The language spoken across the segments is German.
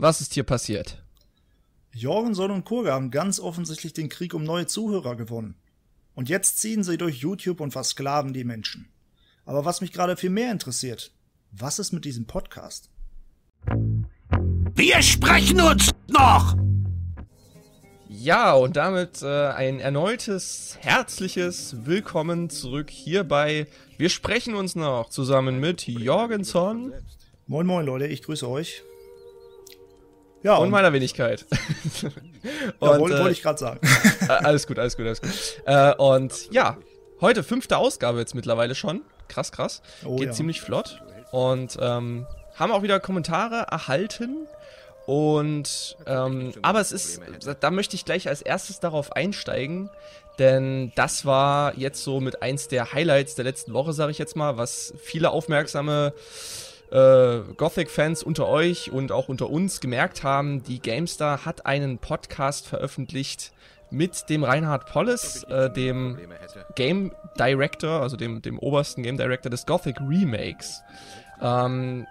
Was ist hier passiert? Jorgenson und Kurge haben ganz offensichtlich den Krieg um neue Zuhörer gewonnen. Und jetzt ziehen sie durch YouTube und versklaven die Menschen. Aber was mich gerade viel mehr interessiert, was ist mit diesem Podcast? Wir sprechen uns noch! Ja, und damit äh, ein erneutes herzliches Willkommen zurück hier bei Wir sprechen uns noch zusammen mit Jorgenson. Moin moin Leute, ich grüße euch. Ja, und, und meiner Wenigkeit. und, ja, wollte, äh, ich gerade sagen. Äh, alles gut, alles gut, alles gut. Äh, und ja, heute fünfte Ausgabe jetzt mittlerweile schon. Krass, krass. Oh, Geht ja. ziemlich flott. Und ähm, haben auch wieder Kommentare erhalten. Und ähm, aber es ist, da möchte ich gleich als erstes darauf einsteigen, denn das war jetzt so mit eins der Highlights der letzten Woche, sage ich jetzt mal, was viele aufmerksame äh, Gothic-Fans unter euch und auch unter uns gemerkt haben, die GameStar hat einen Podcast veröffentlicht mit dem Reinhard Polles, äh, dem Game Director, also dem, dem obersten Game Director des Gothic Remakes. Ähm,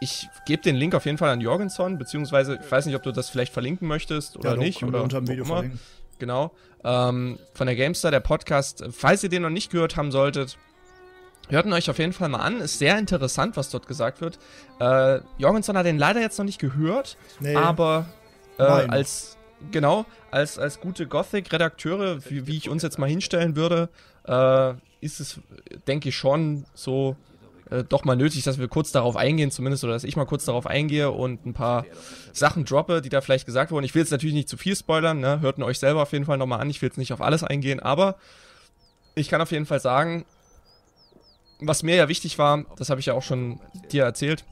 ich gebe den Link auf jeden Fall an Jorgenson, beziehungsweise ich weiß nicht, ob du das vielleicht verlinken möchtest oder ja, doch, nicht. Oder unter dem Video verlinken. Genau. Ähm, von der GameStar, der Podcast. Falls ihr den noch nicht gehört haben solltet, Hört ihn euch auf jeden Fall mal an. Ist sehr interessant, was dort gesagt wird. Äh, Jorgensen hat den leider jetzt noch nicht gehört, nee. aber äh, als genau als als gute Gothic-Redakteure, wie, wie, ich uns jetzt mal hinstellen würde, äh, ist es, denke ich schon so äh, doch mal nötig, dass wir kurz darauf eingehen, zumindest oder dass ich mal kurz darauf eingehe und ein paar Sachen droppe, die da vielleicht gesagt wurden. Ich will jetzt natürlich nicht zu viel spoilern. Ne? Hört ihn euch selber auf jeden Fall nochmal an. Ich will jetzt nicht auf alles eingehen, aber ich kann auf jeden Fall sagen, was mir ja wichtig war, das habe ich ja auch schon dir erzählt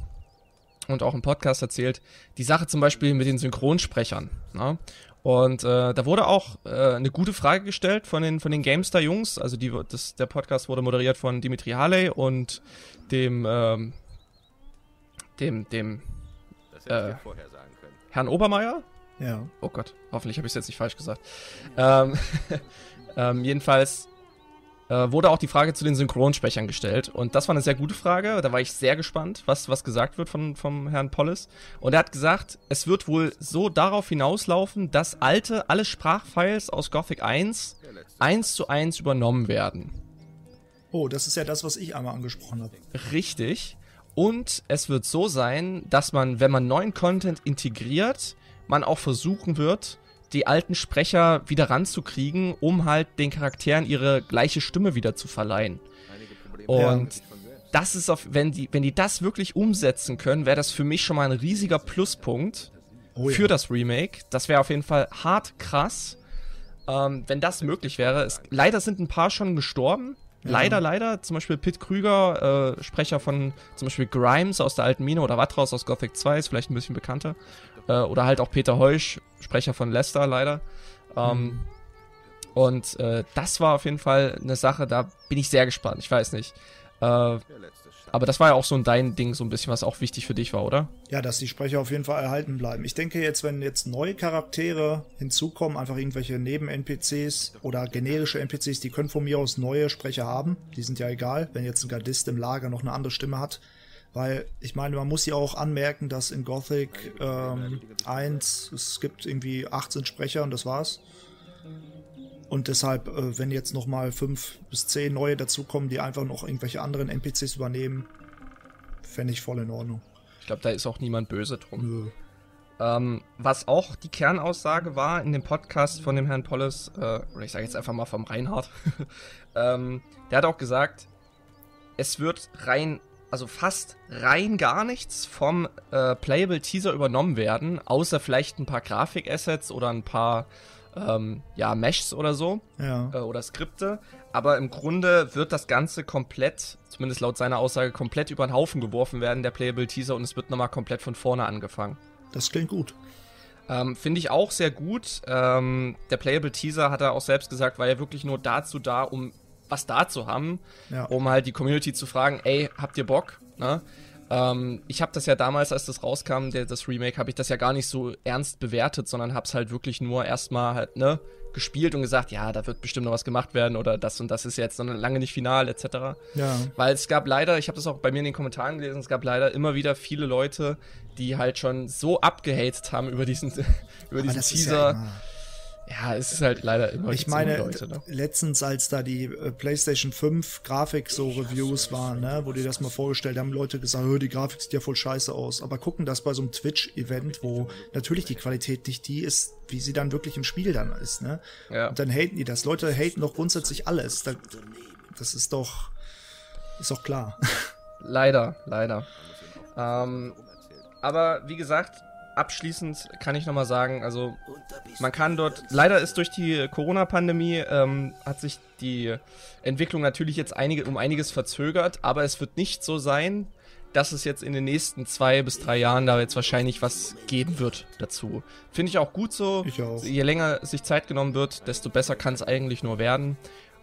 und auch im Podcast erzählt, die Sache zum Beispiel mit den Synchronsprechern. Ne? Und äh, da wurde auch äh, eine gute Frage gestellt von den, von den GameStar-Jungs. Also die, das, der Podcast wurde moderiert von Dimitri Harley und dem, ähm, dem, dem äh, Herrn Obermeier. Ja. Oh Gott, hoffentlich habe ich es jetzt nicht falsch gesagt. Ähm, ähm, jedenfalls äh, wurde auch die Frage zu den Synchronsprechern gestellt. Und das war eine sehr gute Frage. Da war ich sehr gespannt, was, was gesagt wird von, vom Herrn Pollis. Und er hat gesagt, es wird wohl so darauf hinauslaufen, dass alte, alle Sprachfiles aus Gothic 1 eins zu eins übernommen werden. Oh, das ist ja das, was ich einmal angesprochen habe. Richtig. Und es wird so sein, dass man, wenn man neuen Content integriert, man auch versuchen wird, die alten Sprecher wieder ranzukriegen, um halt den Charakteren ihre gleiche Stimme wieder zu verleihen. Und das ist auf, wenn die, wenn die das wirklich umsetzen können, wäre das für mich schon mal ein riesiger Pluspunkt oh ja. für das Remake. Das wäre auf jeden Fall hart krass, ähm, wenn das möglich wäre. Es, leider sind ein paar schon gestorben. Ja. Leider, leider. Zum Beispiel Pitt Krüger, äh, Sprecher von zum Beispiel Grimes aus der alten Mine oder Watraus aus Gothic 2, ist vielleicht ein bisschen bekannter. Äh, oder halt auch Peter Heusch, Sprecher von Leicester leider. Ähm, mhm. Und äh, das war auf jeden Fall eine Sache, da bin ich sehr gespannt. Ich weiß nicht. Äh, aber das war ja auch so ein dein Ding, so ein bisschen, was auch wichtig für dich war, oder? Ja, dass die Sprecher auf jeden Fall erhalten bleiben. Ich denke jetzt, wenn jetzt neue Charaktere hinzukommen, einfach irgendwelche Neben-NPCs oder generische NPCs, die können von mir aus neue Sprecher haben. Die sind ja egal, wenn jetzt ein Gardist im Lager noch eine andere Stimme hat. Weil ich meine, man muss ja auch anmerken, dass in Gothic ähm, 1 es gibt irgendwie 18 Sprecher und das war's. Und deshalb, äh, wenn jetzt nochmal 5 bis 10 neue dazukommen, die einfach noch irgendwelche anderen NPCs übernehmen, fände ich voll in Ordnung. Ich glaube, da ist auch niemand böse drum. Ähm, was auch die Kernaussage war in dem Podcast von dem Herrn Polles, äh, oder ich sage jetzt einfach mal vom Reinhard, ähm, der hat auch gesagt, es wird rein also fast rein gar nichts vom äh, Playable Teaser übernommen werden, außer vielleicht ein paar Grafikassets oder ein paar ähm, ja, Meshs oder so ja. äh, oder Skripte. Aber im Grunde wird das Ganze komplett, zumindest laut seiner Aussage, komplett über den Haufen geworfen werden, der Playable Teaser, und es wird nochmal komplett von vorne angefangen. Das klingt gut. Ähm, Finde ich auch sehr gut. Ähm, der Playable Teaser hat er auch selbst gesagt, war ja wirklich nur dazu da, um was da zu haben, ja. um halt die Community zu fragen, ey, habt ihr Bock? Ne? Ähm, ich habe das ja damals, als das rauskam, der, das Remake, habe ich das ja gar nicht so ernst bewertet, sondern habe es halt wirklich nur erstmal halt, ne, gespielt und gesagt, ja, da wird bestimmt noch was gemacht werden oder das und das ist jetzt noch lange nicht final, etc. Ja. Weil es gab leider, ich habe das auch bei mir in den Kommentaren gelesen, es gab leider immer wieder viele Leute, die halt schon so abgehatet haben über diesen, über diesen Teaser. Ja ja, es ist halt leider immer Ich meine, Leute, ne? letztens, als da die äh, PlayStation 5 Grafik so Reviews waren, ne, wo die das mal vorgestellt haben, Leute gesagt, die Grafik sieht ja voll scheiße aus. Aber gucken das bei so einem Twitch-Event, wo natürlich die Qualität nicht die ist, wie sie dann wirklich im Spiel dann ist, ne? Ja. Und dann haten die das. Leute haten doch grundsätzlich alles. Das ist doch, ist doch klar. Leider, leider. Ähm, aber wie gesagt, abschließend kann ich nochmal sagen, also man kann dort, leider ist durch die Corona-Pandemie, ähm, hat sich die Entwicklung natürlich jetzt einige, um einiges verzögert, aber es wird nicht so sein, dass es jetzt in den nächsten zwei bis drei Jahren da jetzt wahrscheinlich was geben wird dazu. Finde ich auch gut so. Ich auch. Je länger sich Zeit genommen wird, desto besser kann es eigentlich nur werden.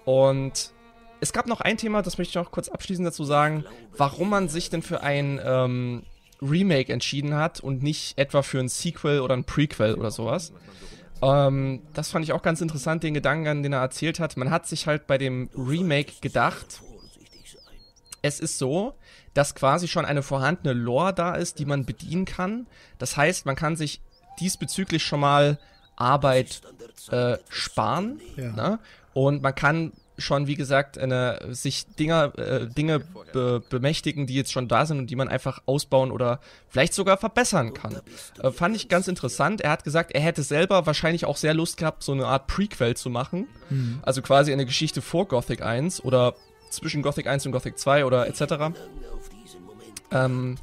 Und es gab noch ein Thema, das möchte ich noch kurz abschließend dazu sagen, warum man sich denn für ein ähm, Remake entschieden hat und nicht etwa für ein Sequel oder ein Prequel oder sowas. Ähm, das fand ich auch ganz interessant, den Gedanken, den er erzählt hat. Man hat sich halt bei dem Remake gedacht, es ist so, dass quasi schon eine vorhandene Lore da ist, die man bedienen kann. Das heißt, man kann sich diesbezüglich schon mal Arbeit äh, sparen. Ja. Ne? Und man kann schon, wie gesagt, eine, sich Dinger, äh, Dinge be bemächtigen, die jetzt schon da sind und die man einfach ausbauen oder vielleicht sogar verbessern kann. Äh, fand ich ganz interessant. Er hat gesagt, er hätte selber wahrscheinlich auch sehr Lust gehabt, so eine Art Prequel zu machen. Mhm. Also quasi eine Geschichte vor Gothic 1 oder zwischen Gothic 1 und Gothic 2 oder etc. Ähm,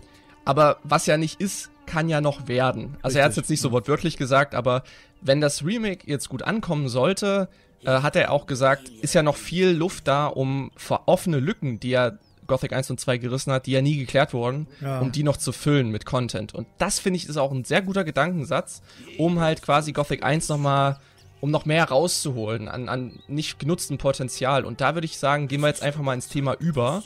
aber was ja nicht ist, kann ja noch werden. Also Richtig. er hat es jetzt nicht so wortwörtlich gesagt, aber wenn das Remake jetzt gut ankommen sollte, äh, hat er auch gesagt, ist ja noch viel Luft da, um offene Lücken, die ja Gothic 1 und 2 gerissen hat, die ja nie geklärt wurden, ja. um die noch zu füllen mit Content. Und das finde ich ist auch ein sehr guter Gedankensatz, um halt quasi Gothic 1 nochmal, um noch mehr rauszuholen an, an nicht genutztem Potenzial. Und da würde ich sagen, gehen wir jetzt einfach mal ins Thema über.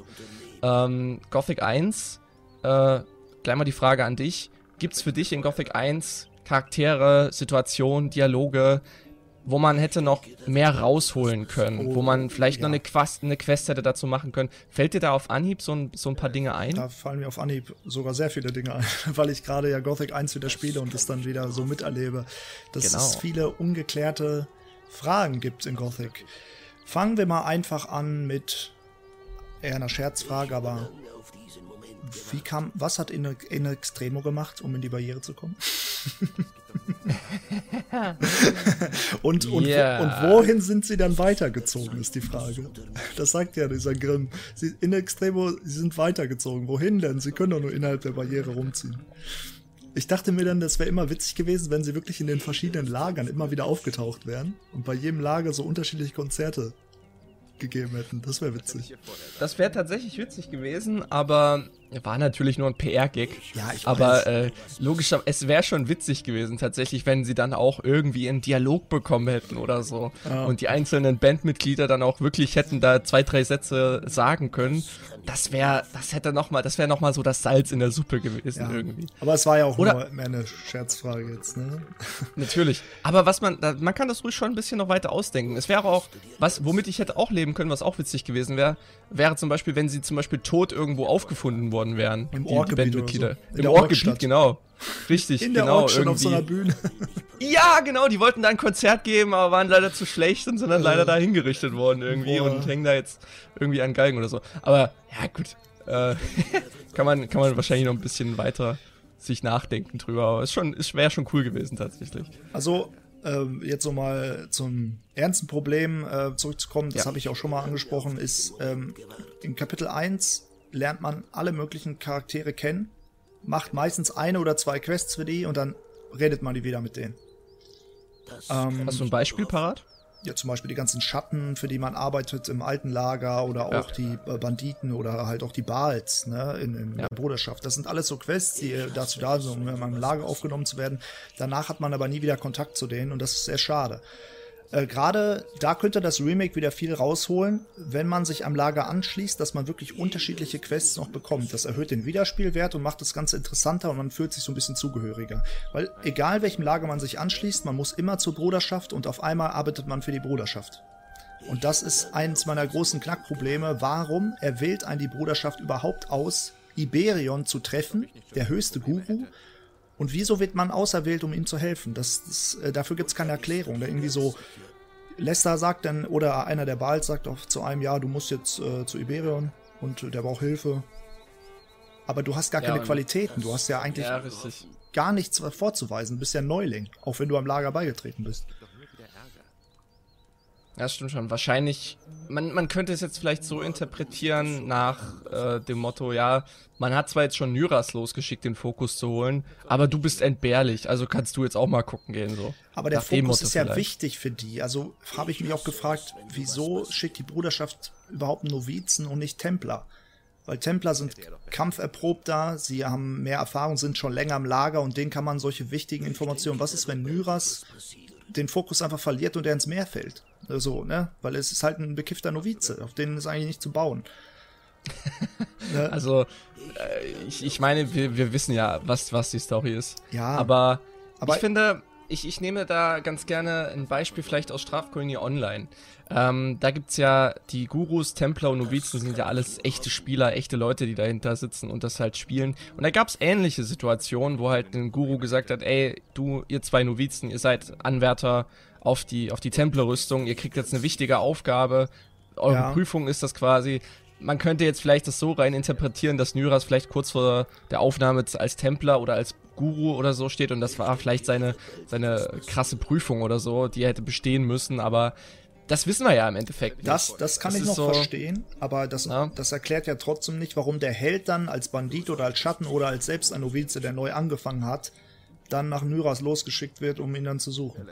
Ähm, Gothic 1, äh, gleich mal die Frage an dich. Gibt es für dich in Gothic 1 Charaktere, Situationen, Dialoge, wo man hätte noch mehr rausholen können, oh, wo man vielleicht ja. noch eine Quest, eine Quest hätte dazu machen können. Fällt dir da auf Anhieb so ein, so ein paar Dinge ein? Da fallen mir auf Anhieb sogar sehr viele Dinge ein, weil ich gerade ja Gothic 1 wieder spiele und das dann wieder so miterlebe, dass genau. es viele ungeklärte Fragen gibt in Gothic. Fangen wir mal einfach an mit eher einer Scherzfrage, aber wie kam, was hat in, in Extremo gemacht, um in die Barriere zu kommen? und, und, yeah. und wohin sind sie dann weitergezogen, ist die Frage. Das sagt ja dieser Grimm. Sie, in Extremo, sie sind weitergezogen. Wohin denn? Sie können doch nur innerhalb der Barriere rumziehen. Ich dachte mir dann, das wäre immer witzig gewesen, wenn sie wirklich in den verschiedenen Lagern immer wieder aufgetaucht wären und bei jedem Lager so unterschiedliche Konzerte gegeben hätten. Das wäre witzig. Das wäre tatsächlich witzig gewesen, aber war natürlich nur ein PR-Gag. Ja, ich Aber äh, logisch, es wäre schon witzig gewesen, tatsächlich, wenn sie dann auch irgendwie einen Dialog bekommen hätten oder so. Ja. Und die einzelnen Bandmitglieder dann auch wirklich hätten da zwei, drei Sätze sagen können. Das wäre, das hätte noch mal, das wäre noch mal so das Salz in der Suppe gewesen ja. irgendwie. Aber es war ja auch oder, nur eine Scherzfrage jetzt, ne? Natürlich. Aber was man, man kann das ruhig schon ein bisschen noch weiter ausdenken. Es wäre auch, was, womit ich hätte auch leben können, was auch witzig gewesen wäre, wäre zum Beispiel, wenn sie zum Beispiel tot irgendwo aufgefunden worden wären. Im Ortgebiet so. Im Ortgebiet, genau. Richtig, In der genau. Ortstadt auf so einer Bühne. ja, genau, die wollten da ein Konzert geben, aber waren leider zu schlecht und sind dann leider da hingerichtet worden irgendwie Boah. und hängen da jetzt irgendwie an Galgen oder so. Aber ja, gut. Äh, kann, man, kann man wahrscheinlich noch ein bisschen weiter sich nachdenken drüber, aber es ist wäre schon cool gewesen tatsächlich. Also ähm, jetzt so mal zum ernsten Problem äh, zurückzukommen, das ja. habe ich auch schon mal angesprochen, ist ähm, in Kapitel 1 lernt man alle möglichen Charaktere kennen, macht meistens eine oder zwei Quests für die und dann redet man die wieder mit denen. Ähm, Hast du ein Beispiel parat? ja zum Beispiel die ganzen Schatten, für die man arbeitet im alten Lager oder auch ja. die äh, Banditen oder halt auch die Baals ne, in, in ja. der Bruderschaft. Das sind alles so Quests, die dazu da sind, um in einem Lager aufgenommen zu werden. Danach hat man aber nie wieder Kontakt zu denen und das ist sehr schade. Äh, Gerade da könnte das Remake wieder viel rausholen, wenn man sich am Lager anschließt, dass man wirklich unterschiedliche Quests noch bekommt. Das erhöht den Wiederspielwert und macht das Ganze interessanter und man fühlt sich so ein bisschen zugehöriger. Weil egal welchem Lager man sich anschließt, man muss immer zur Bruderschaft und auf einmal arbeitet man für die Bruderschaft. Und das ist eins meiner großen Knackprobleme. Warum erwählt ein die Bruderschaft überhaupt aus, Iberion zu treffen, der höchste Guru? Und wieso wird man auserwählt, um ihm zu helfen? Das, das, äh, dafür gibt es keine Erklärung. Da irgendwie so, Lester sagt dann, oder einer der Baals sagt auch zu einem, ja, du musst jetzt äh, zu Iberion und äh, der braucht Hilfe. Aber du hast gar Ja, keine Qualitäten. Du hast ja eigentlich Ja, gar nichts vorzuweisen. Du bist ja Neuling, auch wenn du am Lager beigetreten bist. Ja, das stimmt schon. Wahrscheinlich, man, man könnte es jetzt vielleicht so interpretieren nach äh, dem Motto, ja, man hat zwar jetzt schon Nyras losgeschickt, den Fokus zu holen, aber du bist entbehrlich, also kannst du jetzt auch mal gucken gehen, so. Aber der Nach Fokus ist ja vielleicht. wichtig für die. Also habe ich mich auch gefragt, wieso schickt die Bruderschaft überhaupt Novizen und nicht Templer? Weil Templer sind kampferprobter, sie haben mehr Erfahrung, sind schon länger im Lager und denen kann man solche wichtigen Informationen. Was ist, wenn Nyras den Fokus einfach verliert und er ins Meer fällt? So, ne? Weil es ist halt ein bekiffter Novize, auf den ist eigentlich nicht zu bauen. ne? Also, äh, ich, ich meine, wir, wir wissen ja, was, was die Story ist. Ja. Aber, Aber- ich finde, ich, ich nehme da ganz gerne ein Beispiel vielleicht aus Strafkolonie Online. Ähm, da gibt's ja die Gurus, Templer und Novizen sind ja alles echte Spieler, echte Leute, die dahinter sitzen und das halt spielen. Und da gab's ähnliche Situationen, wo halt ein Guru gesagt hat, ey, du, ihr zwei Novizen, ihr seid Anwärter auf die, auf die Templerrüstung, ihr kriegt jetzt eine wichtige Aufgabe, eure Ja. Prüfung ist das quasi. Man könnte jetzt vielleicht das so rein interpretieren, dass Nyras vielleicht kurz vor der Aufnahme als Templer oder als Guru oder so steht und das war vielleicht seine, seine krasse Prüfung oder so, die er hätte bestehen müssen, aber das wissen wir ja im Endeffekt nicht. Das, das kann Es ich noch so- verstehen, aber das, Ja. das erklärt ja trotzdem nicht, warum der Held dann als Bandit oder als Schatten oder als selbst ein Novize, der neu angefangen hat, dann nach Nyras losgeschickt wird, um ihn dann zu suchen.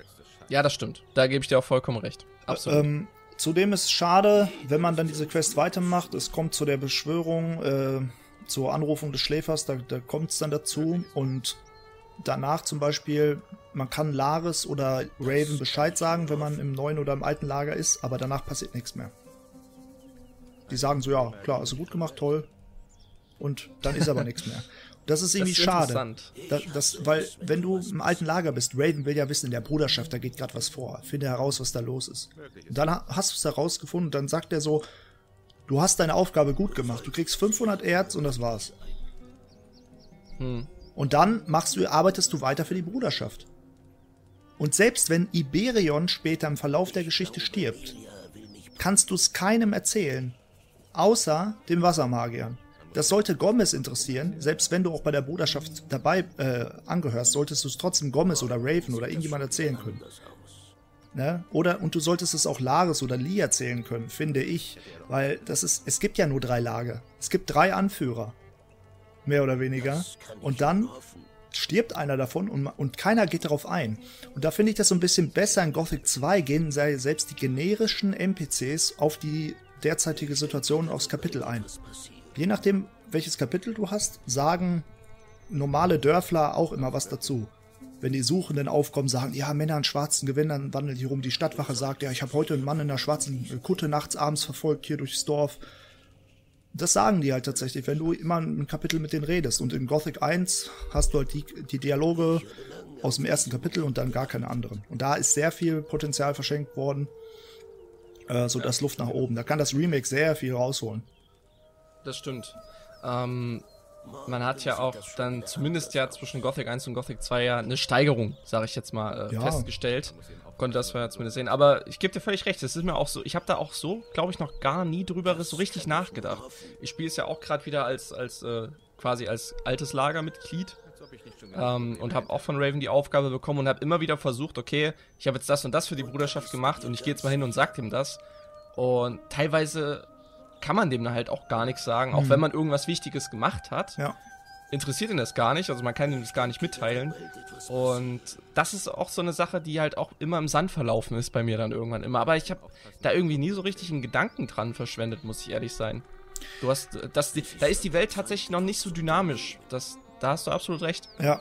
Ja, das stimmt. Da gebe ich dir auch vollkommen recht. Absolut. Ähm, zudem ist es schade, wenn man dann diese Quest weitermacht, es kommt zu der Beschwörung, äh, zur Anrufung des Schläfers, da, da kommt es dann dazu und danach zum Beispiel, man kann Laris oder Raven Bescheid sagen, wenn man im neuen oder im alten Lager ist, aber danach passiert nichts mehr. Die sagen so, ja, klar, also gut gemacht, toll. Und dann ist aber nichts mehr. Das ist irgendwie ist schade. Da, das, weil, wenn du im alten Lager bist, Raven will ja wissen, in der Bruderschaft, da geht gerade was vor. Finde heraus, was da los ist. Und dann ha- hast du es herausgefunden und dann sagt er so, du hast deine Aufgabe gut gemacht. Du kriegst 500 Erz und das war's. Hm. Und dann machst du, arbeitest du weiter für die Bruderschaft. Und selbst wenn Iberion später im Verlauf der Geschichte stirbt, kannst du es keinem erzählen, außer dem Wassermagiern. Das sollte Gomez interessieren, selbst wenn du auch bei der Bruderschaft dabei äh, angehörst, solltest du es trotzdem Gomez oder Raven oder irgendjemand erzählen können. Ne? Oder und du solltest es auch Laris oder Lee erzählen können, finde ich, weil das ist, es gibt ja nur drei Lager, es gibt drei Anführer, mehr oder weniger, und dann stirbt einer davon und, und keiner geht darauf ein. Und da finde ich das so ein bisschen besser. In Gothic 2 gehen selbst die generischen NPCs auf die derzeitige Situation aufs Kapitel ein. Je nachdem, welches Kapitel du hast, sagen normale Dörfler auch immer was dazu. Wenn die Suchenden aufkommen, sagen, ja, Männer in schwarzen Gewändern wandeln hier rum. Die Stadtwache sagt, ja, ich habe heute einen Mann in einer schwarzen Kutte nachts abends verfolgt hier durchs Dorf. Das sagen die halt tatsächlich, wenn du immer ein Kapitel mit denen redest. Und in Gothic 1 hast du halt die, die Dialoge aus dem ersten Kapitel und dann gar keine anderen. Und da ist sehr viel Potenzial verschenkt worden, äh, so das Luft nach oben. Da kann das Remake sehr viel rausholen. Das stimmt. Ähm, man hat ja auch dann zumindest ja zwischen Gothic 1 und Gothic 2 ja eine Steigerung, sage ich jetzt mal, äh, Ja. festgestellt. Konnte das ja zumindest sehen. Aber ich gebe dir völlig recht, es ist mir auch so, ich habe da auch so, glaube ich, noch gar nie drüber so richtig nachgedacht. Ich spiele es ja auch gerade wieder als, als äh, quasi als altes Lagermitglied. Ähm, und habe auch von Raven die Aufgabe bekommen und habe immer wieder versucht, okay, ich habe jetzt das und das für die Bruderschaft gemacht und ich gehe jetzt mal hin und sag dem das. Und teilweise kann man dem dann halt auch gar nichts sagen, auch Mhm. wenn man irgendwas Wichtiges gemacht hat. Ja. Interessiert ihn das gar nicht, also man kann ihm das gar nicht mitteilen. Und das ist auch so eine Sache, die halt auch immer im Sand verlaufen ist bei mir dann irgendwann immer. Aber ich habe da irgendwie nie so richtig einen Gedanken dran verschwendet, muss ich ehrlich sein. Du hast, das, da ist die Welt tatsächlich noch nicht so dynamisch. Das, da hast du absolut recht. Ja,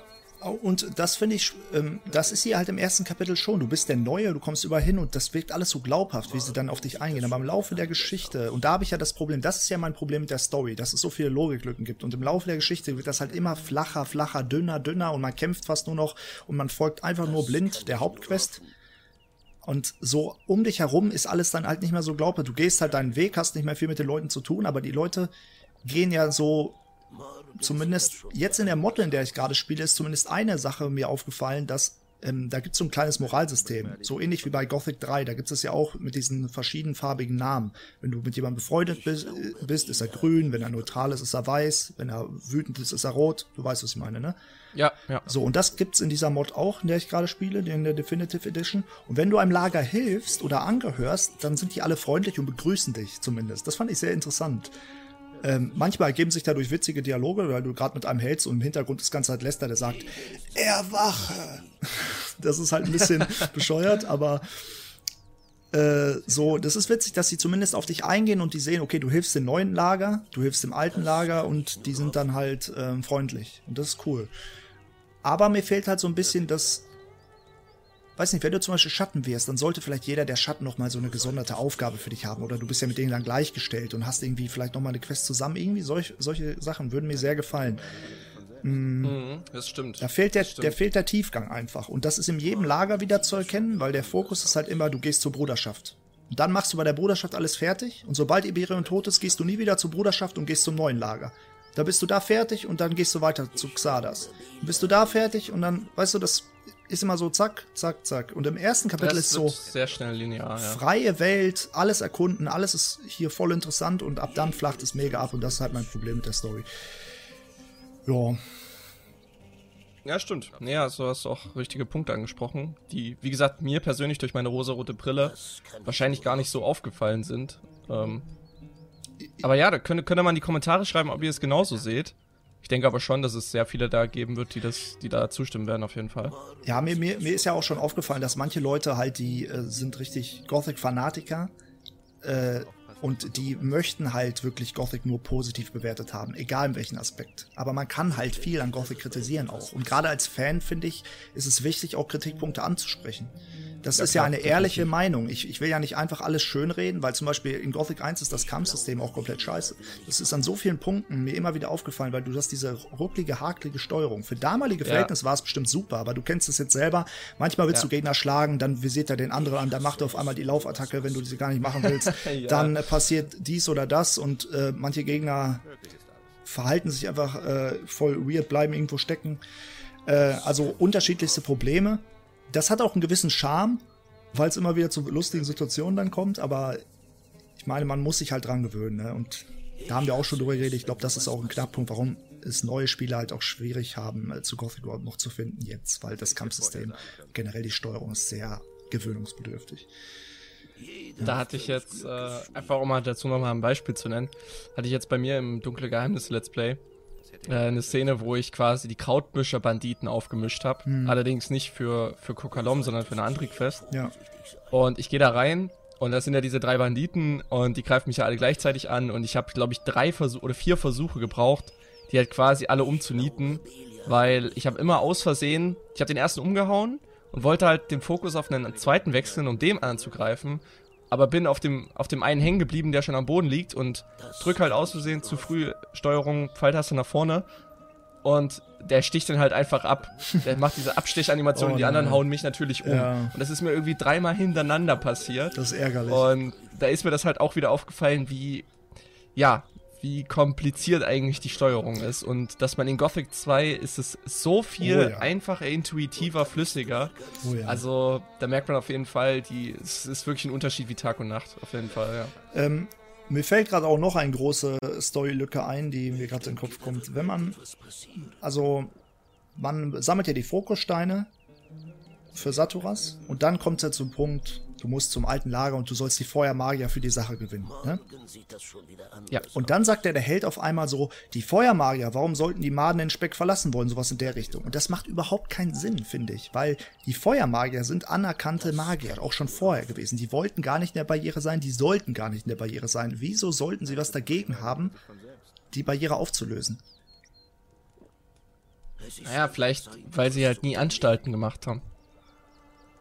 Und das finde ich, ähm, das ist hier halt im ersten Kapitel schon. Du bist der Neue, du kommst überall hin und das wirkt alles so glaubhaft, wie sie dann auf dich eingehen. Aber im Laufe der Geschichte, und da habe ich ja das Problem, das ist ja mein Problem mit der Story, dass es so viele Logiklücken gibt. Und im Laufe der Geschichte wird das halt immer flacher, flacher, dünner, dünner und man kämpft fast nur noch und man folgt einfach nur blind der Hauptquest. Und so um dich herum ist alles dann halt nicht mehr so glaubhaft. Du gehst halt deinen Weg, hast nicht mehr viel mit den Leuten zu tun, aber die Leute gehen ja so zumindest jetzt in der Model, in der ich gerade spiele, ist zumindest eine Sache mir aufgefallen, dass ähm, da gibt es so ein kleines Moralsystem, so ähnlich wie bei Gothic 3. Da gibt es ja auch mit diesen verschiedenfarbigen Namen. Wenn du mit jemandem befreundet bist, bist, ist er grün, wenn er neutral ist, ist er weiß, wenn er wütend ist, ist er rot. Du weißt, was ich meine, ne? Ja, ja. So, und das gibt's in dieser Mod auch, in der ich gerade spiele, in der Definitive Edition. Und wenn du einem Lager hilfst oder angehörst, dann sind die alle freundlich und begrüßen dich zumindest. Das fand ich sehr interessant. Ähm, manchmal ergeben sich dadurch witzige Dialoge, weil du gerade mit einem hältst und im Hintergrund ist ganz halt Lester, der sagt, erwache. Das ist halt ein bisschen bescheuert, aber äh, so, das ist witzig, dass sie zumindest auf dich eingehen und die sehen, okay, du hilfst dem neuen Lager, du hilfst dem alten Lager und die sind dann halt ähm, freundlich. Und das ist cool. Aber mir fehlt halt so ein bisschen das weiß nicht, wenn du zum Beispiel Schatten wärst, dann sollte vielleicht jeder der Schatten nochmal so eine gesonderte Aufgabe für dich haben. Oder du bist ja mit denen dann gleichgestellt und hast irgendwie vielleicht nochmal eine Quest zusammen. Irgendwie solch, solche Sachen würden mir sehr gefallen. Mhm, das stimmt. Da fehlt der, der fehlt der Tiefgang einfach. Und das ist in jedem Lager wieder zu erkennen, weil der Fokus ist halt immer, du gehst zur Bruderschaft. Und dann machst du bei der Bruderschaft alles fertig. Und sobald Iberion tot ist, gehst du nie wieder zur Bruderschaft und gehst zum neuen Lager. Da bist du da fertig und dann gehst du weiter zu Xardas. Dann bist du da fertig und dann, weißt du, das ist immer so zack, zack, zack. Und im ersten Kapitel das ist so sehr schnell linear, ja. freie Welt, alles erkunden, alles ist hier voll interessant und ab dann flacht es mega ab und das ist halt mein Problem mit der Story. Ja. Ja, stimmt. Ja, also hast du auch richtige Punkte angesprochen, die, wie gesagt, mir persönlich durch meine rosarote Brille wahrscheinlich gar nicht so aufgefallen sind. Ähm, aber ja, da könnte, könnte man in die Kommentare schreiben, ob ihr es genauso seht. Ich denke aber schon, dass es sehr viele da geben wird, die das, die da zustimmen werden, auf jeden Fall. Ja, mir, mir, mir ist ja auch schon aufgefallen, dass manche Leute halt, die äh, sind richtig Gothic-Fanatiker äh, und die möchten halt wirklich Gothic nur positiv bewertet haben, egal in welchem Aspekt. Aber man kann halt viel an Gothic kritisieren auch. Und gerade als Fan, finde ich, ist es wichtig, auch Kritikpunkte anzusprechen. Das ja, ist ja eine ehrliche definitiv. Meinung. Ich, ich will ja nicht einfach alles schönreden, weil zum Beispiel in Gothic 1 ist das Kampfsystem auch komplett scheiße. Das ist an so vielen Punkten mir immer wieder aufgefallen, weil du hast diese rucklige, hakelige Steuerung. Für damalige Verhältnisse ja. war es bestimmt super, aber du kennst es jetzt selber. Manchmal willst ja. du Gegner schlagen, dann visiert er den anderen an, dann macht er auf einmal die Laufattacke, wenn du sie gar nicht machen willst. Dann äh, passiert dies oder das und äh, manche Gegner verhalten sich einfach äh, voll weird, bleiben irgendwo stecken. Äh, also unterschiedlichste Probleme das hat auch einen gewissen Charme, weil es immer wieder zu lustigen Situationen dann kommt, aber ich meine, man muss sich halt dran gewöhnen. Ne? Und da haben wir auch schon drüber geredet. Ich glaube, das ist auch ein Knackpunkt, warum es neue Spieler halt auch schwierig haben, äh, zu Gothic überhaupt noch zu finden jetzt, weil das Kampfsystem, generell die Steuerung ist sehr gewöhnungsbedürftig. Da hatte ich jetzt, äh, einfach um mal dazu nochmal ein Beispiel zu nennen, hatte ich jetzt bei mir im Dunkle Geheimnis Let's Play äh, eine Szene, wo ich quasi die Krautbüscher-Banditen aufgemischt habe. Hm. Allerdings nicht für, für Kokalom, sondern für eine andere Quest. Ja. Und ich gehe da rein und da sind ja diese drei Banditen und die greifen mich ja alle gleichzeitig an und ich habe, glaube ich, drei Versuche oder vier Versuche gebraucht, die halt quasi alle umzunieten, weil ich habe immer aus Versehen, ich habe den ersten umgehauen und wollte halt den Fokus auf einen zweiten wechseln, um dem anzugreifen aber bin auf dem, auf dem einen hängen geblieben, der schon am Boden liegt und drück halt aus Versehen zu früh Steuerung, Pfeiltaste nach vorne und der sticht dann halt einfach ab. Der macht diese Abstechanimation oh, und die anderen hauen mich natürlich um. Ja. Und das ist mir irgendwie dreimal hintereinander passiert. Das ist ärgerlich. Und da ist mir das halt auch wieder aufgefallen, wie, ja, wie kompliziert eigentlich die Steuerung ist und dass man in Gothic 2 ist es so viel oh, ja. einfacher, intuitiver, flüssiger. Oh, ja. Also da merkt man auf jeden Fall, die, es ist wirklich ein Unterschied wie Tag und Nacht, auf jeden Fall, ja. Ähm, mir fällt gerade auch noch eine große Storylücke ein, die mir gerade in den Kopf kommt. Wenn man, also man sammelt ja die Fokussteine für Saturas und dann kommt es ja zum Punkt, du musst zum alten Lager und du sollst die Feuermagier für die Sache gewinnen. Ne? Ja, und dann sagt der, der Held auf einmal so, die Feuermagier, warum sollten die Maden den Speck verlassen wollen, sowas in der Richtung. Und das macht überhaupt keinen Sinn, finde ich, weil die Feuermagier sind anerkannte Magier, auch schon vorher gewesen. Die wollten gar nicht in der Barriere sein, die sollten gar nicht in der Barriere sein. Wieso sollten sie was dagegen haben, die Barriere aufzulösen? Naja, vielleicht, weil sie halt nie Anstalten gemacht haben.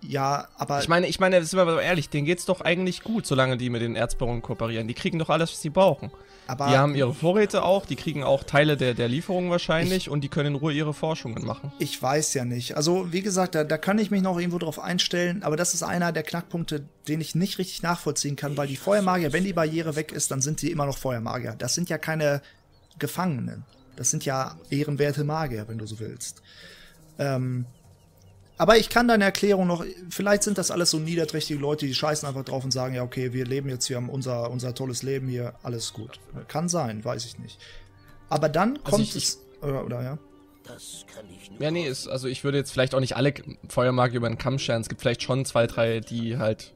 Ja, aber. Ich meine, ich meine, sind wir mal ehrlich, denen geht's doch eigentlich gut, solange die mit den Erzbaronen kooperieren. Die kriegen doch alles, was sie brauchen. aber die haben ihre Vorräte auch, die kriegen auch Teile der, der Lieferung wahrscheinlich und die können in Ruhe ihre Forschungen machen. Ich weiß ja nicht. Also, wie gesagt, da, da kann ich mich noch irgendwo drauf einstellen, aber das ist einer der Knackpunkte, den ich nicht richtig nachvollziehen kann, weil die Feuermagier, wenn die Barriere weg ist, dann sind sie immer noch Feuermagier. Das sind ja keine Gefangenen. Das sind ja ehrenwerte Magier, wenn du so willst. Ähm, aber ich kann deine Erklärung noch, vielleicht sind das alles so niederträchtige Leute, die scheißen einfach drauf und sagen, ja, okay, wir leben jetzt, wir haben unser, unser tolles Leben hier, alles gut. Kann sein, weiß ich nicht. Aber dann kommt ich- es, oder, oder ja. Ja, nee, ist, also ich würde jetzt vielleicht auch nicht alle Feuermagier über den Kamm scheren. Es gibt vielleicht schon zwei, drei, die halt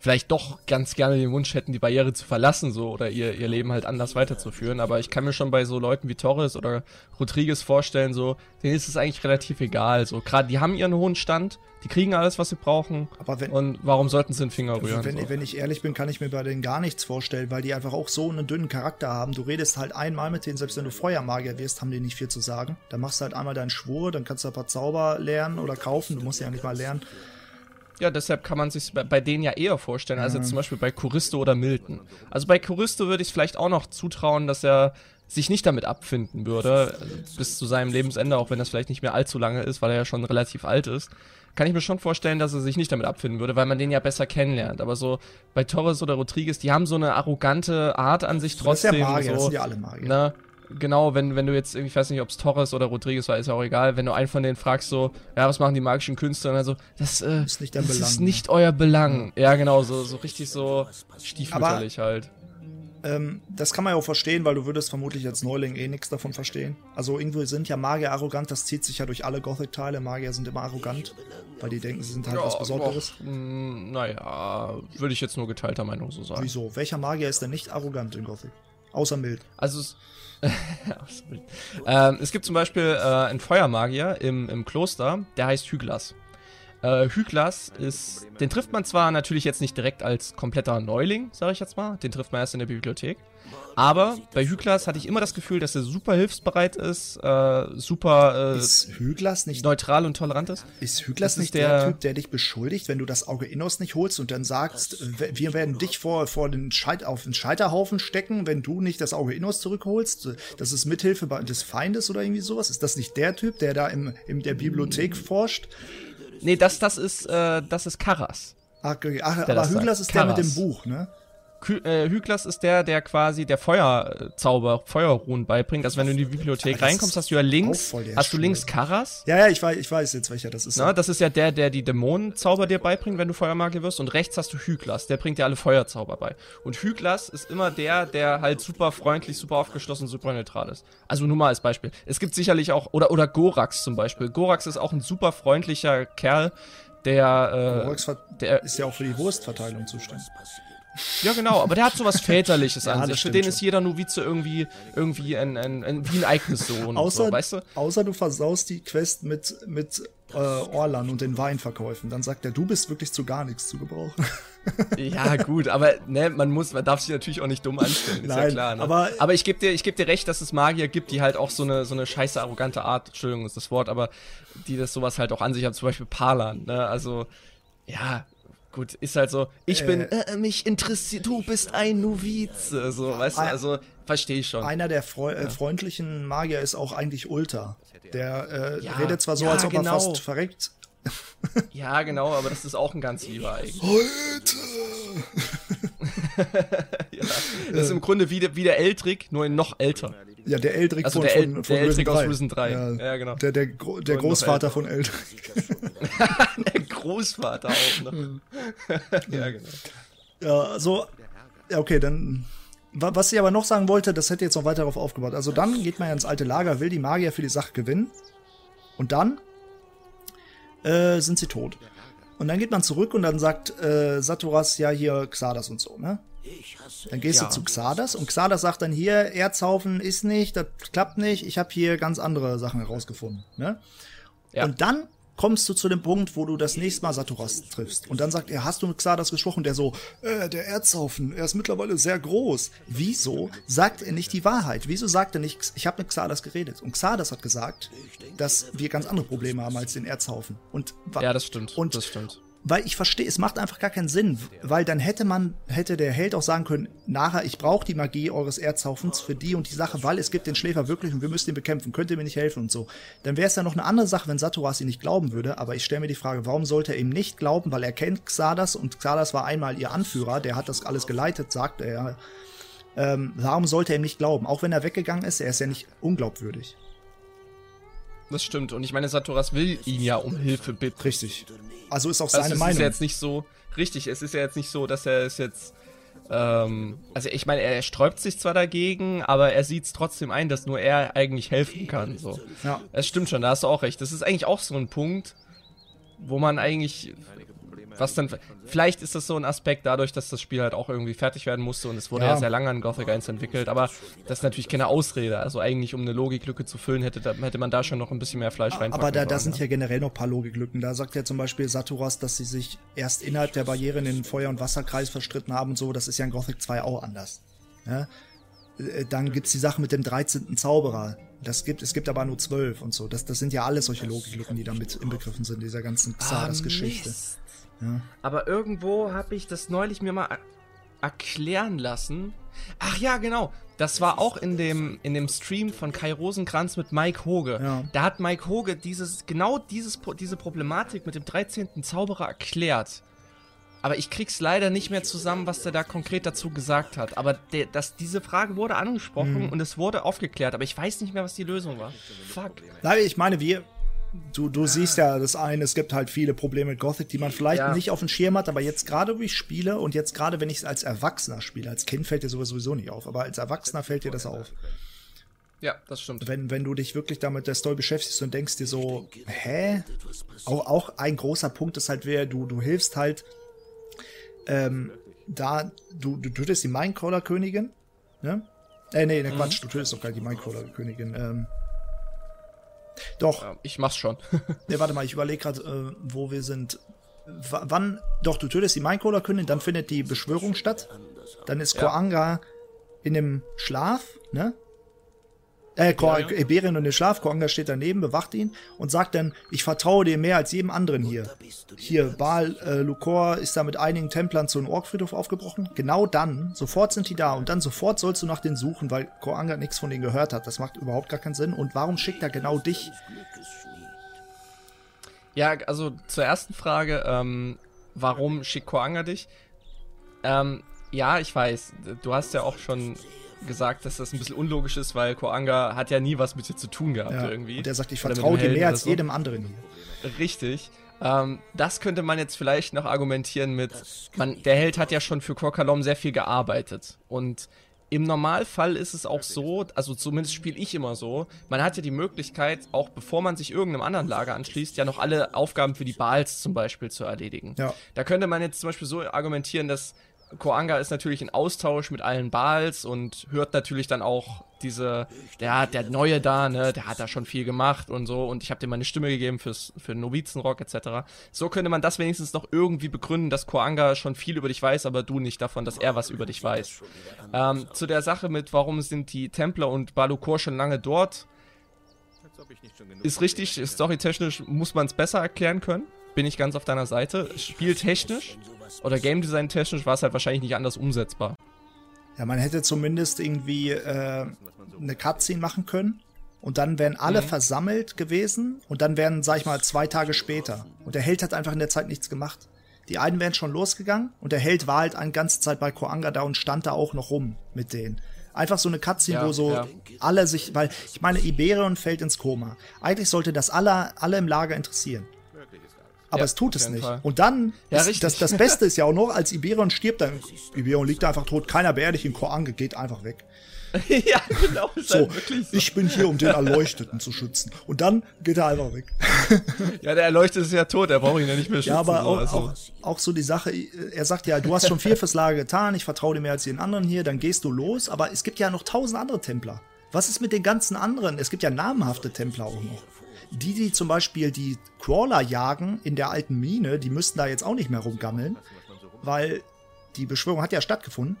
vielleicht doch ganz gerne den Wunsch hätten, die Barriere zu verlassen, so, oder ihr, ihr Leben halt anders weiterzuführen. Aber ich kann mir schon bei so Leuten wie Torres oder Rodriguez vorstellen, so, denen ist es eigentlich relativ egal. So, gerade die haben ihren hohen Stand, die kriegen alles, was sie brauchen. Aber wenn, Und warum sollten sie den Finger rühren? wenn, so? wenn ich ehrlich bin, kann ich mir bei denen gar nichts vorstellen, weil die einfach auch so einen dünnen Charakter haben. Du redest halt einmal mit denen, selbst wenn du Feuermagier wirst, haben die nicht viel zu sagen. Dann machst du halt einmal deinen Schwur, dann kannst du ein paar Zauber lernen oder kaufen. Du musst ja nicht mal lernen. Ja, deshalb kann man sich bei, denen ja eher vorstellen, als jetzt zum Beispiel bei Choristo oder Milton. Also bei Choristo würde ich es vielleicht auch noch zutrauen, dass er sich nicht damit abfinden würde, bis zu seinem Lebensende, auch wenn das vielleicht nicht mehr allzu lange ist, weil er ja schon relativ alt ist. Kann ich mir schon vorstellen, dass er sich nicht damit abfinden würde, weil man den ja besser kennenlernt. Aber so bei Torres oder Rodriguez, die haben so eine arrogante Art an sich Das ist trotzdem. ja Magier, das so, sind ja alle Magier. Ne? Genau, wenn, wenn du jetzt, irgendwie, ich weiß nicht, ob es Torres oder Rodriguez war, ist ja auch egal, wenn du einen von denen fragst, so, ja, was machen die magischen Künstler? Und dann so, das, äh, Ist nicht das Belang, ist ne? nicht euer Belang. Ja, genau, so, so richtig so stiefmütterlich halt. Ähm, das kann man ja auch verstehen, weil du würdest vermutlich als Neuling eh nichts davon verstehen. Also irgendwie sind ja Magier arrogant, das zieht sich ja durch alle Gothic-Teile. Magier sind immer arrogant, weil die denken, sie sind halt was Besonderes. och, mh, naja, würde ich jetzt nur geteilter Meinung so sagen. Wieso? Welcher Magier ist denn nicht arrogant in Gothic? Außer Mild. Also es. ähm, es gibt zum Beispiel äh, einen Feuermagier im, im Kloster, der heißt Hyglas. Äh, Hyglas ist, den trifft man zwar natürlich jetzt nicht direkt als kompletter Neuling, sage ich jetzt mal, den trifft man erst in der Bibliothek. Aber bei Hyglas hatte ich immer das Gefühl, dass er super hilfsbereit ist, äh, super äh, Ist nicht, neutral und tolerant ist. ist Hyglas nicht der, der- Typ, der dich beschuldigt, wenn du das Auge Innos nicht holst und dann sagst, w- wir werden dich vor, vor den Scheit, auf den Scheiterhaufen stecken, wenn du nicht das Auge Innos zurückholst? Das ist Mithilfe des Feindes oder irgendwie sowas? Ist das nicht der Typ, der da im, in der Bibliothek forscht? Nee, das, das ist, äh, das ist Karas. Ach, okay. Ach, aber sagt. ist der mit dem Karas. Buch, ne? Ky äh, Hyglas ist der, der quasi der Feuerzauber, Feuerruhen beibringt. Also wenn du in die Bibliothek das reinkommst, hast du ja links, hast du links. Karas. Ja, ja, ich weiß, ich weiß jetzt, welcher das ist. Na, das ist ja der, der die Dämonenzauber dir beibringt, wenn du Feuermagier wirst. Und rechts hast du Hyglas, der bringt dir alle Feuerzauber bei. Und Hyglas ist immer der, der halt super freundlich, super aufgeschlossen, super neutral ist. Also nur mal als Beispiel. Es gibt sicherlich auch, oder, oder Gorax zum Beispiel. Gorax ist auch ein super freundlicher Kerl, der, äh, der ist ja auch für die Wurstverteilung zuständig. Ja, genau, aber der hat sowas Väterliches Ja, an das sich. Für den schon. ist jeder Novize irgendwie, irgendwie ein, ein, ein, wie ein eigenes Sohn. Außer, so, weißt du? außer du versaust die Quest mit, mit äh, Orlan und den Weinverkäufen. Dann sagt er, du bist wirklich zu gar nichts zu gebrauchen. Ja, gut, aber ne, man muss, man darf sich natürlich auch nicht dumm anstellen, ist ja Nein, klar. Ne? aber- aber ich gebe dir, ich geb dir recht, dass es Magier gibt, die halt auch so eine, so eine scheiße arrogante Art, Entschuldigung ist das Wort, aber die das sowas halt auch an sich haben, zum Beispiel Parlan, ne? Also, ja, gut, ist halt so, ich bin, äh, mich interessiert, du bist ein Novize, so, weißt du, also, verstehe ich schon. Einer der freu äh, freundlichen Magier ist auch eigentlich Ulta. Der äh, Ja, redet zwar so, ja, als ob genau. er fast verreckt. Ja, genau, aber das ist auch ein ganz lieber eigentlich. ja, das ist im Grunde wie der, wie der Eldrick, nur noch älter. Ja, der Eldrick Also von, der El- von, von der Eldrick aus Risen Risen 3. Ja, Ja, genau. Der, der, Gro der Großvater von Eldrick. der Großvater auch noch. ja, genau. Ja, so, ja, okay, dann. wa- Was ich aber noch sagen wollte, das hätte jetzt noch weiter darauf aufgebaut. Also dann geht man ja ins alte Lager, will die Magier für die Sache gewinnen. Und dann äh, sind sie tot. Und dann geht man zurück und dann sagt äh, Saturas ja hier Xardas und so, ne? Dann gehst Ja. du zu Xardas und Xardas sagt dann hier, Erzhaufen ist nicht, das klappt nicht, ich habe hier ganz andere Sachen herausgefunden, ne? Ja. Und dann kommst du zu dem Punkt, wo du das nächste Mal Saturas triffst. Und dann sagt er, hast du mit Xardas gesprochen? Der so, äh, der Erzhaufen, er ist mittlerweile sehr groß. Wieso sagt er nicht die Wahrheit? Wieso sagt er nicht, ich habe mit Xardas geredet? Und Xardas hat gesagt, dass wir ganz andere Probleme haben als den Erzhaufen. Und ja, das stimmt. Und das stimmt weil ich verstehe, es macht einfach gar keinen Sinn, weil dann hätte man, hätte der Held auch sagen können, nachher, ich brauche die Magie eures Erzhaufens für die und die Sache, weil es gibt den Schläfer wirklich und wir müssen ihn bekämpfen, könnt ihr mir nicht helfen und so. Dann wäre es ja noch eine andere Sache, wenn Satoras ihn nicht glauben würde, aber ich stelle mir die Frage, warum sollte er ihm nicht glauben, weil er kennt Xardas und Xardas war einmal ihr Anführer, der hat das alles geleitet, sagt er. Ähm, warum sollte er ihm nicht glauben? Auch wenn er weggegangen ist, er ist ja nicht unglaubwürdig. Das stimmt. Und ich meine, Satoras will ihn ja um Hilfe bitten. Richtig. Also ist auch seine also es Meinung. Es ist ja jetzt nicht so, richtig, es ist ja jetzt nicht so, dass er es jetzt, ähm, also ich meine, er sträubt sich zwar dagegen, aber er sieht es trotzdem ein, dass nur er eigentlich helfen kann, so. Ja. Es stimmt schon, da hast du auch recht. Das ist eigentlich auch so ein Punkt, wo man eigentlich was dann, vielleicht ist das so ein Aspekt dadurch, dass das Spiel halt auch irgendwie fertig werden musste und es wurde ja, ja sehr lange an Gothic 1 entwickelt, aber das ist natürlich keine Ausrede. Also eigentlich, um eine Logiklücke zu füllen, hätte, hätte man da schon noch ein bisschen mehr Fleisch reinpacken Aber da, da sind ja generell noch ein paar Logiklücken. Da sagt ja zum Beispiel Saturas, dass sie sich erst innerhalb der Barriere in den Feuer- und Wasserkreis verstritten haben und so. Das ist ja in Gothic 2 auch anders. Ja? Äh, dann gibt's die Sache mit dem 13. Zauberer. Das gibt, es gibt aber nur zwölf und so. Das, das sind ja alles solche Logiklücken, die damit inbegriffen sind, dieser ganzen Xardas-Geschichte. Ah, aber irgendwo habe ich das neulich mir mal erklären lassen. Ach ja, genau. Das war auch in dem, in dem Stream von Kai Rosenkranz mit Mike Hoge. Ja. Da hat Mike Hoge dieses, genau dieses, diese Problematik mit dem 13. Zauberer erklärt. Aber ich krieg's leider nicht mehr zusammen, was der da konkret dazu gesagt hat. Aber der, das, diese Frage wurde angesprochen mhm. und es wurde aufgeklärt, aber ich weiß nicht mehr, was die Lösung war. Fuck. Nein, ich meine, wir, du, du siehst ja das eine, es gibt halt viele Probleme mit Gothic, die man vielleicht ja. nicht auf dem Schirm hat, aber jetzt gerade, wo ich spiele und jetzt gerade, wenn ich es als Erwachsener spiele, als Kind fällt dir sowieso nicht auf, aber als Erwachsener fällt dir das auf. Ja, das stimmt. Wenn, wenn du dich wirklich damit der Story beschäftigst und denkst dir so, hä? Auch, auch ein großer Punkt ist halt, wer du, du hilfst halt, ähm, da, du, du tötest die Minecrawler-Königin, ne? Äh, nee, ne, Quatsch, mhm. du tötest doch gar nicht die Minecrawler-Königin, ähm, doch. Ja, ich mach's schon. ne, warte mal, ich überlege gerade, äh, wo wir sind. W wann? Doch, du tötest die Minecrawler-Königin, dann findet die Beschwörung statt. Dann ist Koanga in dem Schlaf, ne? Äh, Ko ja, ja. Eberien und den Schlaf, Koanga steht daneben, bewacht ihn und sagt dann, ich vertraue dir mehr als jedem anderen hier. Hier, Baal äh, Lukor ist da mit einigen Templern zu einem Orkfriedhof aufgebrochen. Genau dann, sofort sind die da und dann sofort sollst du nach denen suchen, weil Koanga nichts von denen gehört hat. Das macht überhaupt gar keinen Sinn. Und warum schickt er genau dich? Ja, also zur ersten Frage, ähm, warum schickt Koanga dich? Ähm, ja, ich weiß, du hast ja auch schon gesagt, dass das ein bisschen unlogisch ist, weil Koanga hat ja nie was mit dir zu tun gehabt ja, irgendwie. Und er sagt, ich vertraue dir mehr als so. jedem anderen hier. Richtig. Ähm, das könnte man jetzt vielleicht noch argumentieren mit, man, der Held hat ja schon für Korkalom sehr viel gearbeitet. Und im Normalfall ist es auch so, also zumindest spiele ich immer so, man hat ja die Möglichkeit, auch bevor man sich irgendeinem anderen Lager anschließt, ja noch alle Aufgaben für die Bals zum Beispiel zu erledigen. Ja. Da könnte man jetzt zum Beispiel so argumentieren, dass Koanga ist natürlich in Austausch mit allen Bals und hört natürlich dann auch diese, der, der Neue da, ne, der hat da schon viel gemacht und so und ich habe dir meine Stimme gegeben fürs, für Novizenrock etc. So könnte man das wenigstens noch irgendwie begründen, dass Koanga schon viel über dich weiß, aber du nicht davon, dass er was über dich weiß. Ähm, zu der Sache mit, warum sind die Templer und Balukor schon lange dort, ist richtig, storytechnisch muss man es besser erklären können bin ich ganz auf deiner Seite. Spieltechnisch oder Game Design technisch war es halt wahrscheinlich nicht anders umsetzbar. Ja, man hätte zumindest irgendwie äh, eine Cutscene machen können und dann wären alle mhm. versammelt gewesen und dann wären, sag ich mal, zwei Tage später. Und der Held hat einfach in der Zeit nichts gemacht. Die einen wären schon losgegangen und der Held war halt eine ganze Zeit bei Koanga da und stand da auch noch rum mit denen. Einfach so eine Cutscene, ja, wo so ja. alle sich, weil ich meine, Iberion fällt ins Koma. Eigentlich sollte das alle, alle im Lager interessieren aber ja, es tut es nicht. Fall. Und dann, ja, ist, das, das Beste ist ja auch noch, als Iberion stirbt, dann Iberion liegt da einfach tot, keiner beerdigt ihn, Korange geht einfach weg. ja, genau. So, halt so, ich bin hier, um den Erleuchteten zu schützen. Und dann geht er einfach weg. ja, der Erleuchtete ist ja tot, er braucht ihn ja nicht mehr schützen. Ja, aber auch, also. auch, auch, so die Sache, er sagt ja, du hast schon viel fürs Lager getan, ich vertraue dir mehr als den anderen hier, dann gehst du los, aber es gibt ja noch tausend andere Templer. Was ist mit den ganzen anderen? Es gibt ja namhafte Templer auch noch die, die zum Beispiel die Crawler jagen in der alten Mine, die müssten da jetzt auch nicht mehr rumgammeln, weil die Beschwörung hat ja stattgefunden.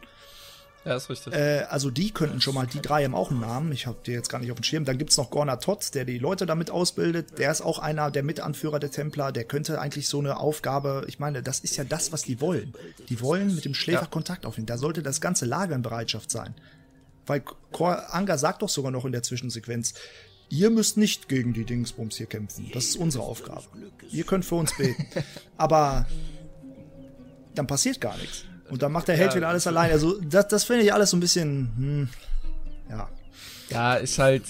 Ja, ist richtig. Äh, also die könnten schon mal, die drei haben auch einen Namen. Ich habe die jetzt gar nicht auf dem Schirm. Dann gibt's noch Gorna Todd, der die Leute damit ausbildet. Der ist auch einer der Mitanführer der Templer. Der könnte eigentlich so eine Aufgabe, ich meine, das ist ja das, was die wollen. Die wollen mit dem Schläfer Ja. Kontakt aufnehmen. Da sollte das ganze Lager in Bereitschaft sein. Weil Kor Anga sagt doch sogar noch in der Zwischensequenz, ihr müsst nicht gegen die Dingsbums hier kämpfen. Das ist unsere Aufgabe. Ihr könnt für uns beten. Aber dann passiert gar nichts. Und dann macht der Held wieder alles allein. Also das, das finde ich alles so ein bisschen, hm, ja. Ja, ist halt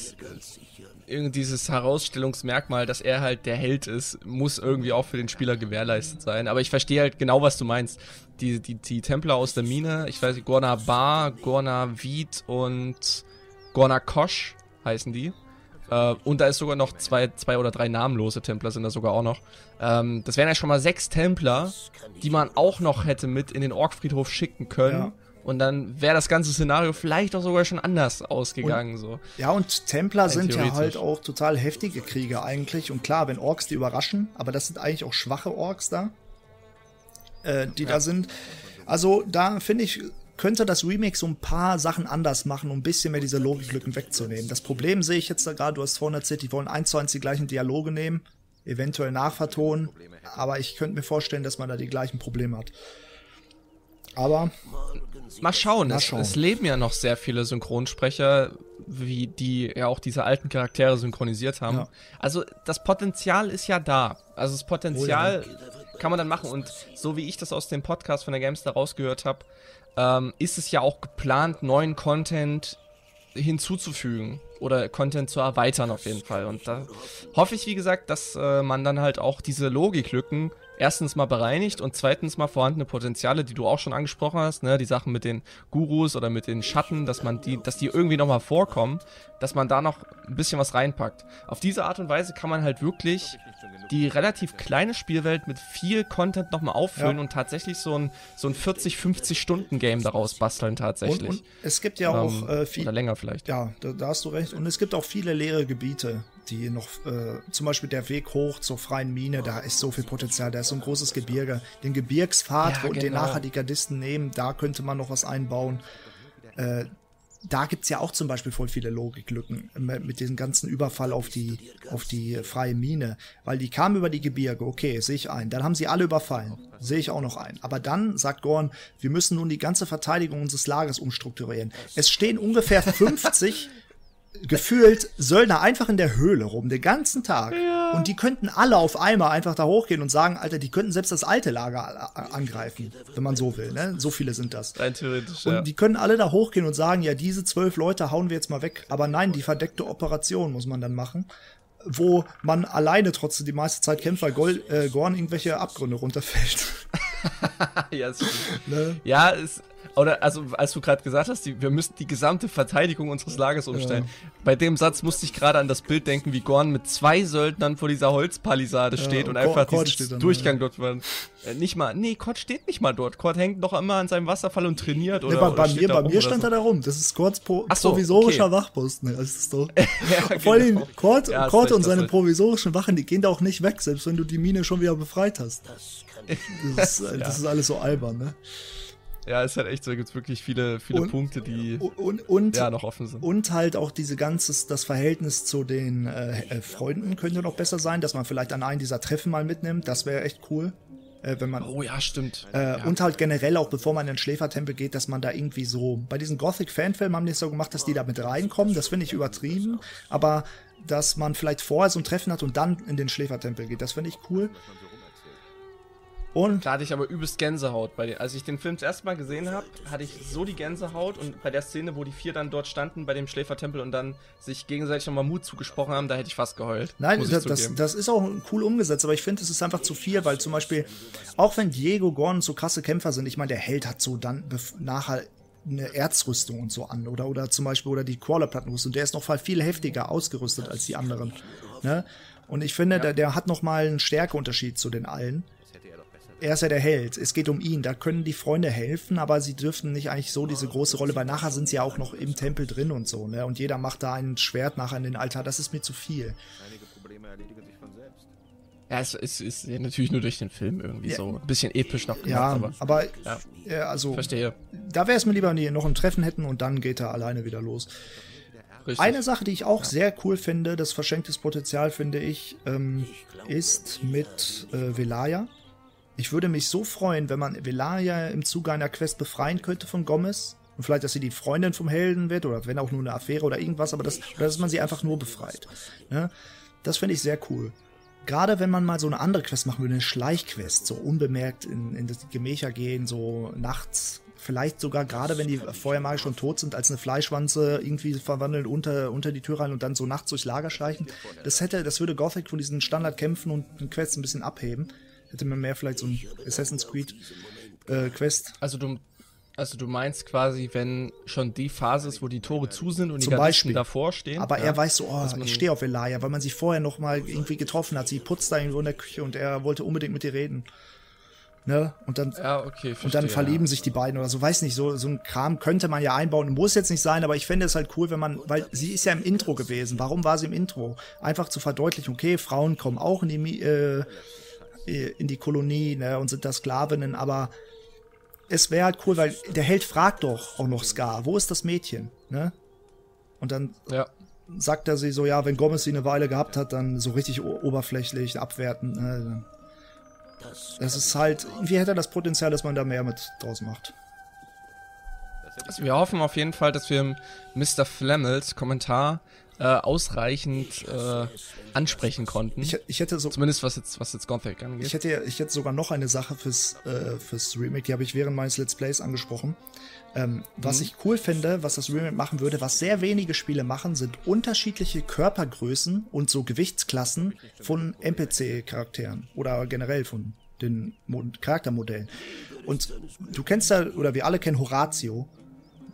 irgendwie dieses Herausstellungsmerkmal, dass er halt der Held ist, muss irgendwie auch für den Spieler gewährleistet sein. Aber ich verstehe halt genau, was du meinst. Die, die, die Templer aus der Mine, ich weiß nicht, Gorna Bar, Gorna Viet und Gorna Kosh heißen die. Äh, und da ist sogar noch zwei, zwei oder drei namenlose Templer sind da sogar auch noch. Ähm, das wären ja schon mal sechs Templer, die man auch noch hätte mit in den Orkfriedhof schicken können. Ja. Und dann wäre das ganze Szenario vielleicht auch sogar schon anders ausgegangen. so. Ja, und Templer Rein sind ja halt auch total heftige Krieger eigentlich. Und klar, wenn Orks die überraschen, aber das sind eigentlich auch schwache Orks da, äh, die da sind. Also da finde ich, könnte das Remake so ein paar Sachen anders machen, um ein bisschen mehr diese Logiklücken wegzunehmen. Das Problem sehe ich jetzt da gerade, du hast vorhin erzählt, die wollen eins zu eins die gleichen Dialoge nehmen, eventuell nachvertonen, aber ich könnte mir vorstellen, dass man da die gleichen Probleme hat. Aber Mal schauen. Mal es, schauen. es leben ja noch sehr viele Synchronsprecher, wie die ja auch diese alten Charaktere synchronisiert haben. Ja. Also das Potenzial ist ja da. Also das Potenzial kann man dann machen. Und so wie ich das aus dem Podcast von der Gamestar rausgehört habe, ähm, ist es ja auch geplant, neuen Content hinzuzufügen oder Content zu erweitern auf jeden Fall. Und da hoffe ich, wie gesagt, dass äh, man dann halt auch diese Logiklücken erstens mal bereinigt und zweitens mal vorhandene Potenziale, die du auch schon angesprochen hast, ne, die Sachen mit den Gurus oder mit den Schatten, dass man die, dass die irgendwie nochmal vorkommen, dass man da noch ein bisschen was reinpackt. Auf diese Art und Weise kann man halt wirklich die relativ kleine Spielwelt mit viel Content nochmal auffüllen Ja. und tatsächlich so ein, so ein 40, 50 Stunden Game daraus basteln und, tatsächlich. und es gibt ja auch Ähm, äh, viel, oder länger vielleicht. Ja, da, da hast du recht. Und es gibt auch viele leere Gebiete, die noch, äh, zum Beispiel der Weg hoch zur freien Mine, da ist so viel Potenzial, da ist so ein großes Gebirge. Den Gebirgspfad, Ja, wo den genau. nachher die Gardisten nehmen, da könnte man noch was einbauen. Äh, da gibt's ja auch zum Beispiel voll viele Logiklücken mit, mit diesem ganzen Überfall auf die, auf die freie Mine. Weil die kamen über die Gebirge, okay, sehe ich ein. Dann haben sie alle überfallen, sehe ich auch noch ein. Aber dann sagt Gorn, wir müssen nun die ganze Verteidigung unseres Lagers umstrukturieren. Es stehen ungefähr 50 gefühlt Söldner einfach in der Höhle rum, den ganzen Tag. Und die könnten alle auf einmal einfach da hochgehen und sagen, Alter, die könnten selbst das alte Lager angreifen, wenn man so will. Ne? So viele sind das. Rein theoretisch, Und ja. die können alle da hochgehen und sagen, ja, diese zwölf Leute hauen wir jetzt mal weg. Aber nein, die verdeckte Operation muss man dann machen, wo man alleine trotzdem die meiste Zeit kämpft, weil äh, Gorn irgendwelche Abgründe runterfällt. ja, stimmt. ne? Ja, es, oder also als du gerade gesagt hast, die, wir müssen die gesamte Verteidigung unseres Lagers umstellen. Bei dem Satz musste ich gerade an das Bild denken, wie Gorn mit zwei Söldnern vor dieser Holzpalisade steht und und einfach Kord diesen dann, Durchgang dort war. Äh, nicht mal, nee, Kord steht nicht mal dort. Kord hängt noch immer an seinem Wasserfall und trainiert oder, Ne, bei, oder bei steht mir, bei mir oder stand so. er da rum. Das ist Kords pro so, provisorischer okay. Wachposten. Ne? Das ist doch. Ja, Vor allem genau. Ja, Kord recht, und seine provisorischen Wachen, die gehen da auch nicht weg, selbst wenn du die Mine schon wieder befreit hast. Das ist, äh, das ist alles so albern, ne? Ja, es ist halt echt so, da gibt's wirklich viele, viele Und- Punkte, die Und, und, ja noch offen sind. und halt auch diese ganzes, das Verhältnis zu den äh, äh, Freunden könnte noch besser sein, dass man vielleicht an einen dieser Treffen mal mitnimmt. Das wäre echt cool. Äh, wenn man Oh ja, stimmt. Äh, ja. Und halt generell auch, bevor man in den Schläfertempel geht, dass man da irgendwie so, bei diesen Gothic-Fanfilmen haben die es so gemacht, dass die da mit reinkommen, das finde ich übertrieben, aber dass man vielleicht vorher so ein Treffen hat und dann in den Schläfertempel geht, das finde ich cool. Und Da hatte ich aber übelst Gänsehaut. Bei den, als ich den Film das erste Mal gesehen habe, hatte ich so die Gänsehaut und bei der Szene, wo die vier dann dort standen bei dem Schläfertempel und dann sich gegenseitig nochmal Mut zugesprochen haben, da hätte ich fast geheult. Nein, das, das, das ist auch cool umgesetzt, aber ich finde, es ist einfach zu viel, weil zum Beispiel, auch wenn Diego Gordon so krasse Kämpfer sind, ich meine, der Held hat so dann nachher eine Erzrüstung und so an oder oder zum Beispiel oder die Crawlerplattenrüstung, der ist noch mal viel heftiger ausgerüstet als die anderen. Ne? Und ich finde, der, der hat noch mal einen Stärkeunterschied zu den allen. Er ist ja der Held. Es geht um ihn. Da können die Freunde helfen, aber sie dürften nicht eigentlich so diese große Rolle, weil nachher sind sie ja auch noch im Tempel drin und so, ne? Und jeder macht da ein Schwert nachher in den Altar. Das ist mir zu viel. Ja, es ist, ist natürlich nur durch den Film irgendwie Ja. so ein bisschen episch noch gemacht, Ja, aber aber, Ja. ja, also verstehe. da wäre es mir lieber, wenn die noch ein Treffen hätten und dann geht er alleine wieder los. Richtig. Eine Sache, die ich auch sehr cool finde, das verschenktes Potenzial finde ich, ähm, ist mit äh, Velaya. Ich würde mich so freuen, wenn man Velaya im Zuge einer Quest befreien könnte von Gomez. Und vielleicht, dass sie die Freundin vom Helden wird oder wenn auch nur eine Affäre oder irgendwas, aber das, oder dass man sie einfach nur befreit. Ne? Das finde ich sehr cool. Gerade wenn man mal so eine andere Quest machen würde, eine Schleichquest, so unbemerkt in, in das Gemächer gehen, so nachts, vielleicht sogar gerade wenn die vorher schon tot sind, als eine Fleischwanze irgendwie verwandeln unter, unter die Tür rein und dann so nachts durchs Lager schleichen. Das hätte, das würde Gothic von diesen Standardkämpfen und Quests ein bisschen abheben. Hätte man mehr vielleicht so ein Assassin's Creed äh, Quest. Also du, also du meinst quasi, wenn schon die Phase ist, wo die Tore zu sind und Zum die Beispiel. davor stehen. Aber ja. er weiß so, oh, man- ich stehe auf Elia, weil man sich vorher noch mal irgendwie getroffen hat. Sie putzt da irgendwo in der Küche und er wollte unbedingt mit ihr reden. Ne? Und dann Ja, okay, Und dann verstehe, verlieben ja. sich die beiden oder so, weiß nicht, so, so ein Kram könnte man ja einbauen, muss jetzt nicht sein, aber ich fände es halt cool, wenn man, weil sie ist ja im Intro gewesen, warum war sie im Intro? Einfach zu verdeutlichen, okay, Frauen kommen auch in die, äh, in die Kolonie ne, und sind da Sklavinnen, aber es wäre halt cool, weil der Held fragt doch auch noch Scar, wo ist das Mädchen? Ne? Und dann Ja. sagt er sie so, ja, wenn Gomez sie eine Weile gehabt hat, dann so richtig oberflächlich, abwertend. Ne? Das ist halt, irgendwie hätte er das Potenzial, dass man da mehr mit draus macht. Also wir hoffen auf jeden Fall, dass wir Mr. Flemmels Kommentar äh, ausreichend äh, ansprechen konnten. Ich, ich hätte so, Zumindest was jetzt, was jetzt Gothic angeht. ich hätte, ich hätte sogar noch eine Sache fürs, äh, fürs Remake, die habe ich während meines Let's Plays angesprochen. Ähm, was ich cool finde, was das Remake machen würde, was sehr wenige Spiele machen, sind unterschiedliche Körpergrößen und so Gewichtsklassen von NPC-Charakteren oder generell von den Mo Charaktermodellen. Und du kennst ja, oder wir alle kennen Horatio,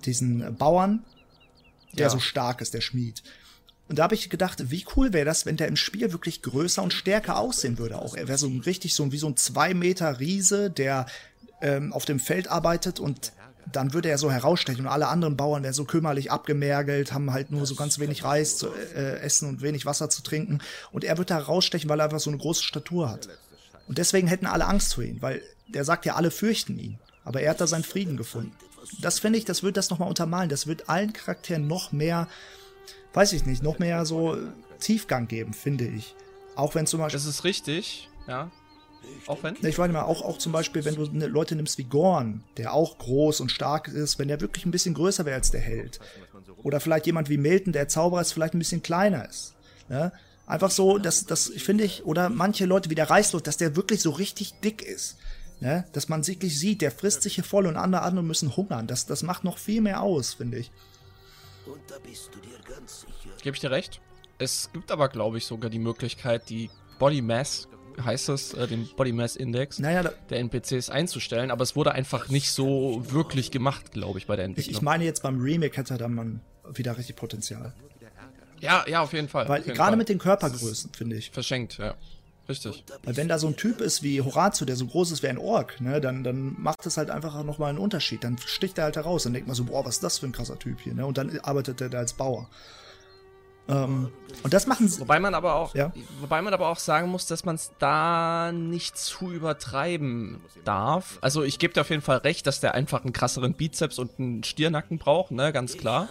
diesen Bauern, der Ja. so stark ist, der Schmied. Und da habe ich gedacht, wie cool wäre das, wenn der im Spiel wirklich größer und stärker aussehen würde. Auch er wäre so ein richtig so wie so ein zwei Meter Riese, der ähm, auf dem Feld arbeitet und dann würde er so herausstechen und alle anderen Bauern wären so kümmerlich abgemergelt, haben halt nur so ganz wenig Reis zu äh, essen und wenig Wasser zu trinken. Und er wird da herausstechen, weil er einfach so eine große Statur hat. Und deswegen hätten alle Angst vor ihm, weil der sagt ja, alle fürchten ihn. Aber er hat da seinen Frieden gefunden. Das finde ich, das wird das nochmal untermalen. Das wird allen Charakteren noch mehr, weiß ich nicht, noch mehr so Tiefgang geben, finde ich. Auch wenn zum Beispiel, das ist richtig, ja. Auch wenn? ich meine mal, auch, auch zum Beispiel, wenn du ne- Leute nimmst wie Gorn, der auch groß und stark ist, wenn der wirklich ein bisschen größer wäre als der Held. Oder vielleicht jemand wie Milton, der Zauberer ist, vielleicht ein bisschen kleiner ist. Ne? Einfach so, dass das finde ich, oder manche Leute wie der Reißlos, dass der wirklich so richtig dick ist. Ne? Dass man wirklich sieht, der frisst sich hier voll und andere, andere müssen hungern. Das, das macht noch viel mehr aus, finde ich. Gebe ich dir recht. Es gibt aber, glaube ich, sogar die Möglichkeit, die Body Mass, heißt es, äh, den Body Mass Index Naja, da, der NPCs einzustellen, aber es wurde einfach nicht so wirklich gemacht, glaube ich, bei der ich, Entwicklung. ich meine jetzt beim Remake hätte da man wieder richtig Potenzial. ja, ja, auf jeden Fall. Weil gerade mit den Körpergrößen, finde ich. Verschenkt, ja. Richtig. Weil wenn da so ein Typ ist wie Horatio, der so groß ist wie ein Ork, ne, dann, dann macht das halt einfach nochmal einen Unterschied. Dann sticht er halt heraus. Dann denkt man so, boah, was ist das für ein krasser Typ hier, ne? Und dann arbeitet er da als Bauer. Ähm, und das machen sie. Wobei man aber auch, Ja. wobei man aber auch sagen muss, dass man es da nicht zu übertreiben darf. Also ich gebe dir auf jeden Fall recht, dass der einfach einen krasseren Bizeps und einen Stirnacken braucht, ne, ganz klar.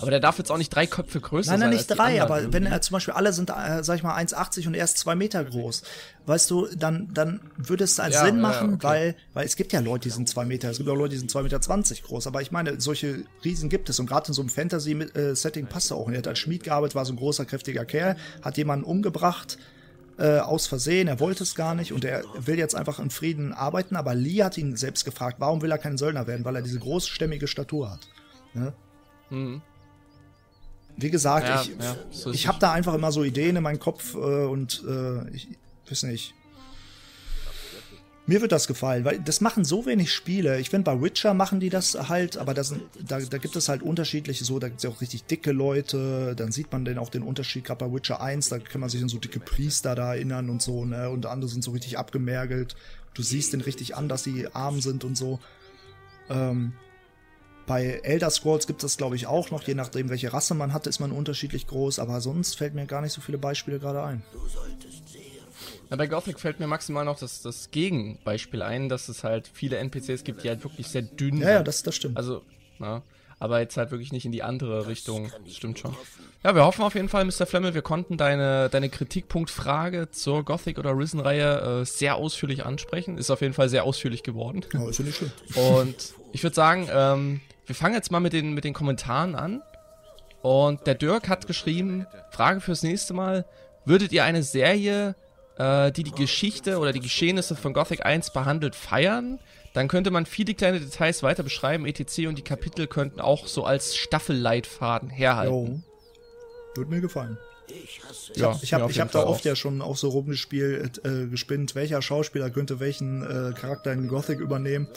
Aber der darf jetzt auch nicht drei Köpfe größer Nein, sein. nein, als nicht drei, aber wenn irgendwie. er zum Beispiel alle sind, äh, sag ich mal, 1,80 und er ist zwei Meter groß, weißt du, dann, dann würde es einen Ja, Sinn ja, machen, okay. weil, weil es gibt ja Leute, die sind zwei Meter, es gibt auch Leute, die sind zwei Meter zwanzig groß, aber ich meine, solche Riesen gibt es und gerade in so einem Fantasy-Setting passt er auch. Und er hat als Schmied gearbeitet, war so ein großer, kräftiger Kerl, hat jemanden umgebracht, äh, aus Versehen, er wollte es gar nicht und er will jetzt einfach in Frieden arbeiten, aber Lee hat ihn selbst gefragt, warum will er kein Söldner werden, weil er diese großstämmige Statur hat. Ne? Mhm. Wie gesagt, Ja, ich, ja, so ich habe da einfach immer so Ideen in meinem Kopf äh, und äh, ich weiß nicht. Mir wird das gefallen, weil das machen so wenig Spiele. Ich finde, bei Witcher machen die das halt, aber das da, da gibt es halt unterschiedliche so, da gibt es ja auch richtig dicke Leute, dann sieht man dann auch den Unterschied, gerade bei Witcher 1, da kann man sich an so dicke Priester da erinnern und so, ne? Und andere sind so richtig abgemergelt. Du siehst den richtig an, dass sie arm sind und so. Ähm, Bei Elder Scrolls gibt es das, glaube ich, auch noch. Je nachdem, welche Rasse man hat, ist man unterschiedlich groß. Aber sonst fällt mir gar nicht so viele Beispiele gerade ein. Ja, bei Gothic fällt mir maximal noch das, das Gegenbeispiel ein, dass es halt viele NPCs gibt, die halt wirklich sehr dünn Ja, ja, das, das stimmt. Also, na, aber jetzt halt wirklich nicht in die andere Richtung. Das stimmt schon. Ja, wir hoffen auf jeden Fall, Mr. Flemmel, wir konnten deine, deine Kritikpunktfrage zur Gothic oder Risen-Reihe äh, sehr ausführlich ansprechen. Ist auf jeden Fall sehr ausführlich geworden. Ja, ist ja nicht schlimm. Und ich würde sagen, ähm, wir fangen jetzt mal mit den, mit den Kommentaren an. Und der Dirk hat geschrieben, Frage fürs nächste Mal, würdet ihr eine Serie, äh, die die Geschichte oder die Geschehnisse von Gothic 1 behandelt, feiern? Dann könnte man viele kleine Details weiter beschreiben, etc. und die Kapitel könnten auch so als Staffelleitfaden herhalten. Jo. Würde mir gefallen. Ja, Ich habe ich hab da oft auch. ja schon auch so rumgespielt, äh, gespinnt, welcher Schauspieler könnte welchen äh, Charakter in Gothic übernehmen.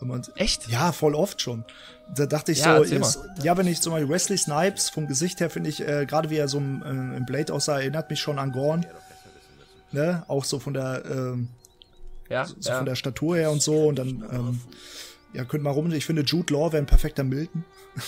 Man, Echt? ja, voll oft schon. Da dachte ich Ja, so, jetzt, ja, wenn ich zum Beispiel Wesley Snipes vom Gesicht her finde ich, äh, gerade wie er so im, äh, im Blade aussah, erinnert mich schon an Gorn. Ne? Auch so von der, ähm, Ja, so ja. von der Statur her und so. Und dann, ähm, ja, könnte man rum. Ich finde, Jude Law wäre ein perfekter Milton.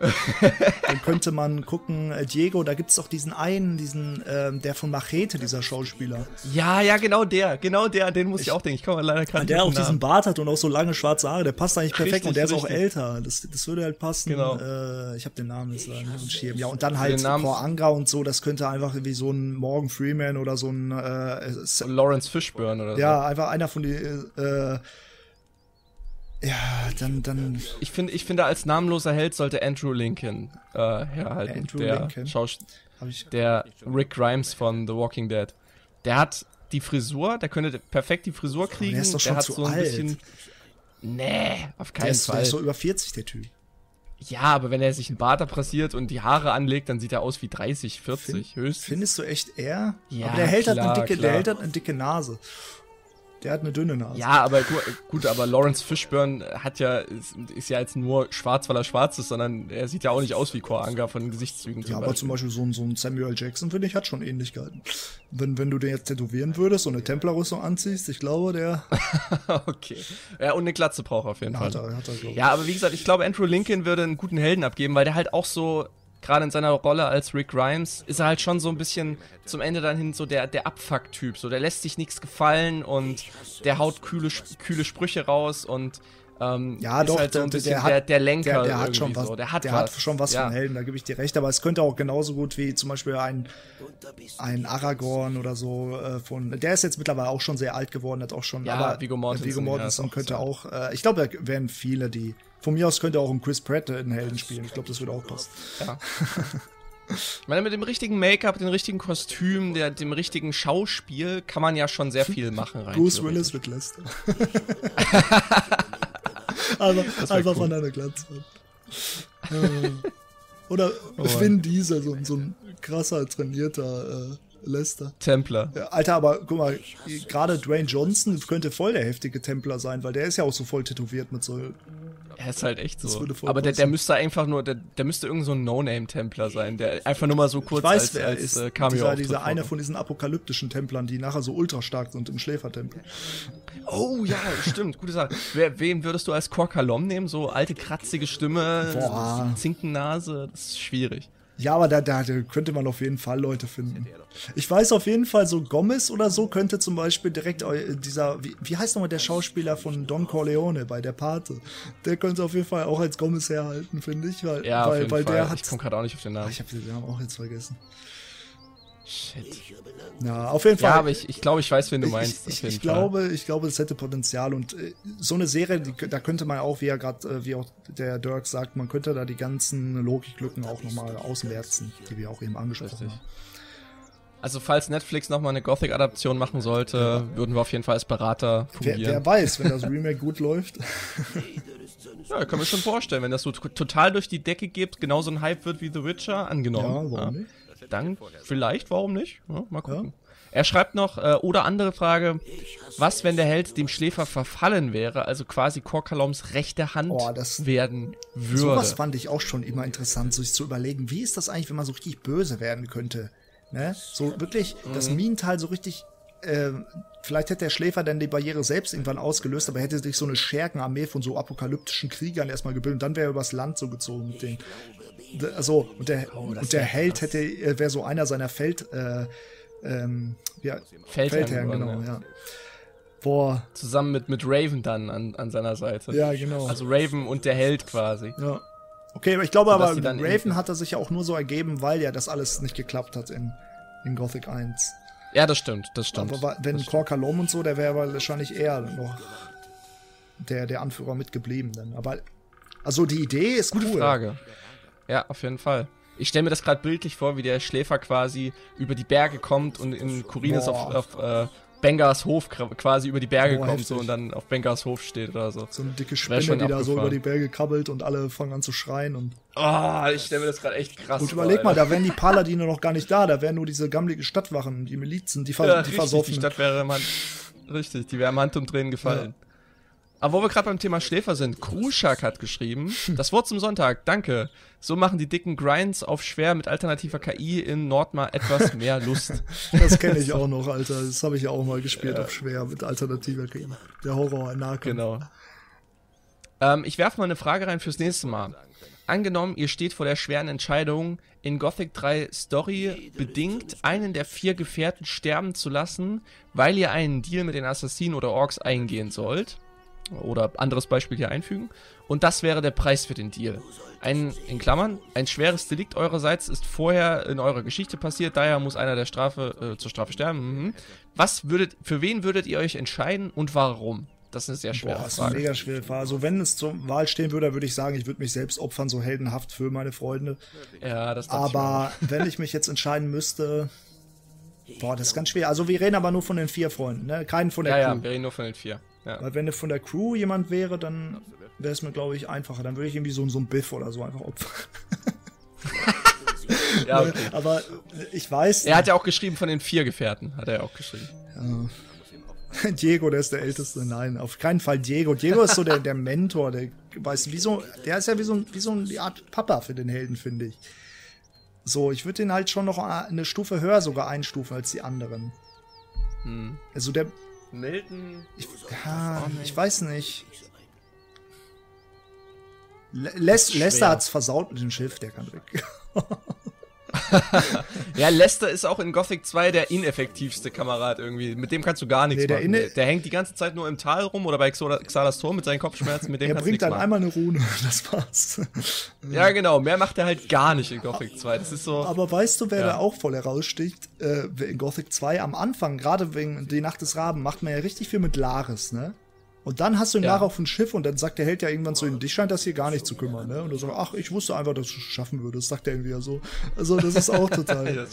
dann könnte man gucken, äh, Diego, da gibt's doch diesen einen, diesen, ähm, der von Machete, dieser Schauspieler. ja, ja, genau der. Genau der, den muss ich, auch denken. Ich komme leider gerade Der auch den diesen Namen. Bart hat und auch so lange schwarze Haare, der passt eigentlich perfekt Richtig, und der ist auch richtig. älter. Das, das würde halt passen. Genau. Äh, ich habe den Namen jetzt leider nicht Schirm. Ja, und dann halt Den Cor Angra und so, das könnte einfach wie so ein Morgan Freeman oder so ein äh, Lawrence Fishburne oder so. ja, einfach einer von die äh, ja, dann, dann Ich finde, ich finde, als namenloser Held sollte Andrew Lincoln äh, herhalten. Andrew der Lincoln? Schaus habe ich. der Rick Grimes von The Walking Dead. Der hat die Frisur, der könnte perfekt die Frisur kriegen. der ist doch schon hat zu so ein alt. bisschen. Nee, auf Der keinen ist, der Fall. ist so über 40, der Typ. ja, aber wenn er sich einen Bart abrasiert und die Haare anlegt, dann sieht er aus wie 30, 40 höchstens. Findest du echt er? Ja, aber der halt klar, eine dicke, klar. der hält halt eine dicke Nase. Der hat eine dünne Nase. Ja, aber gu gut, aber Lawrence Fishburne hat ja, ist, ist ja jetzt nur schwarz, weil er schwarz ist, sondern er sieht ja auch nicht aus wie Kor Anga von den Gesichtszügen Ja, aber Beispiel. zum Beispiel so ein, so ein Samuel Jackson, finde ich, hat schon Ähnlichkeiten. Wenn, wenn du den jetzt tätowieren würdest und eine Templerrüstung anziehst, ich glaube, der okay. Ja, und eine Glatze braucht er auf jeden Fall. hat er, hat er. Ja, aber wie gesagt, ich glaube, Andrew Lincoln würde einen guten Helden abgeben, weil der halt auch so, gerade in seiner Rolle als Rick Grimes, ist er halt schon so ein bisschen zum Ende dann hin so der, der Abfuck-Typ. So, der lässt sich nichts gefallen und der haut kühle, kühle Sprüche raus und ähm, Ja, ist doch, halt so der- der der, hat- der, Lenker Der, der hat schon was, so. Der hat der was. hat schon was ja. von Helden, da gebe ich dir recht, aber es könnte auch genauso gut wie zum Beispiel ein, ein Aragorn oder so äh, von, der ist jetzt mittlerweile auch schon sehr alt geworden, hat auch schon, Ja, aber Viggo Mortensen, Viggo ja, Mortensen auch könnte auch, äh, ich glaube, da wären viele, die, von mir aus könnte auch ein Chris Pratt einen Helden spielen, ich glaube, das würde auch passen. Ich meine, mit dem richtigen Make-up, dem richtigen Kostüm, der, dem richtigen Schauspiel kann man ja schon sehr viel machen rein. Bruce. Willis mit Lester. einfach wär einfach cool. von einer Glatze. Äh, Oder Oh Vin Diesel, so, so ein krasser, trainierter äh, Lester. Templer. Ja, Alter, aber guck mal, gerade Dwayne Johnson könnte voll der heftige Templer sein, weil der ist ja auch so voll tätowiert mit so. Er ist halt echt so. Aber der, der müsste einfach nur, der, der müsste irgend so ein No-Name-Templer sein, der einfach nur mal so kurz Ich weiß, als, wer er als ist. äh, Cameo dieser, dieser eine vorkommt. von diesen apokalyptischen Templern, die nachher so ultra stark sind im Schläfertempel. Oh ja, stimmt, gute Sache. Wer, wen würdest du als Korkalom nehmen? So alte, kratzige Stimme, Boah. Zinkennase, das ist schwierig. Ja, aber da, da, da könnte man auf jeden Fall Leute finden. Ich weiß auf jeden Fall, so Gomez oder so könnte zum Beispiel direkt eu- dieser, wie, wie heißt nochmal der Schauspieler von Don Corleone bei der Pate? Der könnte auf jeden Fall auch als Gomez herhalten, finde ich, weil, Ja, weil, weil der hat. ich komme gerade auch nicht auf den Namen. Ich habe den Namen auch jetzt vergessen. Shit. Ja, auf jeden Fall. Ja, aber ich, ich glaube, ich weiß, wen du meinst. Ich, ich, glaube, ich glaube, es hätte Potenzial und äh, so eine Serie, die, da könnte man auch, wie er gerade, äh, wie auch der Dirk sagt, man könnte da die ganzen Logiklücken auch nochmal ausmerzen, die wir auch eben angesprochen Richtig. haben. Also, falls Netflix nochmal eine Gothic-Adaption machen sollte, würden wir auf jeden Fall als Berater Wer, fungieren. wer weiß, wenn das Remake gut läuft. Ja, kann mir schon vorstellen, wenn das so total durch die Decke geht, genauso ein Hype wird wie The Witcher, angenommen. Ja, warum nicht? Dann vielleicht, warum nicht? Ja, mal gucken. Er schreibt noch, äh, oder andere Frage, was, wenn der Held dem Schläfer verfallen wäre, also quasi Korkaloms rechte Hand Oh, das- werden würde? Sowas fand ich auch schon immer interessant, sich zu überlegen, wie ist das eigentlich, wenn man so richtig böse werden könnte? Ne? So wirklich das Mhm. Minental so richtig äh, vielleicht hätte der Schläfer dann die Barriere selbst irgendwann ausgelöst, aber hätte sich so eine Schergenarmee von so apokalyptischen Kriegern erstmal gebildet und dann wäre er übers Land so gezogen mit denen. Also, und der, Oh, und der Held krass. hätte, äh, wäre so einer seiner Feld, äh, ähm, ja, Feldherren Feldherren, genau, ja. Boah, Zusammen mit, mit Raven dann an, an seiner Seite. ja, genau. Also Raven und der Held quasi. Ja. Okay, aber ich glaube aber, Raven hat er sich ja auch nur so ergeben, weil ja das alles nicht geklappt hat in, in Gothic 1. Ja, das stimmt, das stimmt. Aber wenn Korkalom und so, der wäre wahrscheinlich eher noch der, der Anführer mitgeblieben dann. Aber, also die Idee ist Gute cool. Frage. Ja, auf jeden Fall. Ich stelle mir das gerade bildlich vor, wie der Schläfer quasi über die Berge kommt und in Kurines auf, Boah. auf äh, Bengars Hof quasi über die Berge Boah, kommt heftig. so und dann auf Bengars Hof steht oder so. So eine dicke Spinne, die da so abgefahren. über die Berge krabbelt und alle fangen an zu schreien. Und, Oh, ich stelle mir das gerade echt krass und vor. überleg mal, da wären die Paladine noch gar nicht da, da wären nur diese gammeligen Stadtwachen, die Milizen, die, ver ja, die richtig, versoffen. die Stadt wäre im Hand, richtig, die wäre im Handumdrehen gefallen. Aber wo wir gerade beim Thema Schläfer sind, Kruschak hat geschrieben, das Wort zum Sonntag, danke. So machen die dicken Grinds auf schwer mit alternativer KI in Nordmar etwas mehr Lust. Das kenne ich auch noch, Alter. Das habe ich ja auch mal gespielt auf schwer mit alternativer KI. Der Horror in Nahkampf. Genau. Ähm, ich werfe mal eine Frage rein fürs nächste Mal. Angenommen, ihr steht vor der schweren Entscheidung, in Gothic 3 Story bedingt einen der vier Gefährten sterben zu lassen, weil ihr einen Deal mit den Assassinen oder Orks eingehen sollt. Oder anderes Beispiel hier einfügen. Und das wäre der Preis für den Deal. Ein, in Klammern, ein schweres Delikt eurerseits ist vorher in eurer Geschichte passiert, daher muss einer der Strafe, äh, zur Strafe sterben. Mhm. Was würdet, für wen würdet ihr euch entscheiden und warum? Das ist eine sehr schwere Boah, das ist eine mega schwere Frage. Also wenn es zur Wahl stehen würde, würde ich sagen, ich würde mich selbst opfern, so heldenhaft für meine Freunde. Ja, das dachte ich Aber wenn ich mich jetzt entscheiden müsste, boah, das ist ganz schwer. Also wir reden aber nur von den vier Freunden, ne? Keinen von der Ja, ja, Crew. wir reden nur von den vier. Ja. Weil wenn von der Crew jemand wäre, dann wäre es mir, glaube ich, einfacher. Dann würde ich irgendwie so, so ein Biff oder so einfach opfern. ja okay. Aber ich weiß, Er hat ja auch geschrieben von den vier Gefährten, hat er ja auch geschrieben. Diego, der ist der Älteste. Nein, auf keinen Fall Diego. Diego ist so der, der Mentor, der weiß, wie so, der ist ja wie so, ein- wie so eine Art Papa für den Helden, finde ich. So, ich würde den halt schon noch eine Stufe höher sogar einstufen als die anderen. Hm. Also der, Milton. ich, ja, ich weiß nicht. Le- Les. Lester hat's versaut mit dem Schiff, der kann weg. Ja, Lester ist auch in Gothic 2 der ineffektivste Kamerad irgendwie. Mit dem kannst du gar nichts Nee, der machen. Der, der hängt die ganze Zeit nur im Tal rum oder bei Xalas Tor mit seinen Kopfschmerzen. Mit dem Er bringt dann machen. einmal eine Rune, das war's. Ja, genau. Mehr macht er halt gar nicht in Gothic 2. Das ist so. Aber weißt du, wer Ja. da auch voll heraussticht? Äh, in Gothic 2 am Anfang, gerade wegen Die Nacht des Raben, macht man ja richtig viel mit Laris, ne? Und dann hast du ihn Ja. nachher auf dem Schiff und dann sagt der Held ja irgendwann zu ihm, dich scheint das hier gar nicht zu kümmern, ne? Und du sagst, ach, ich wusste einfach, dass du es schaffen würdest, sagt er irgendwie ja so. Also, das ist auch total.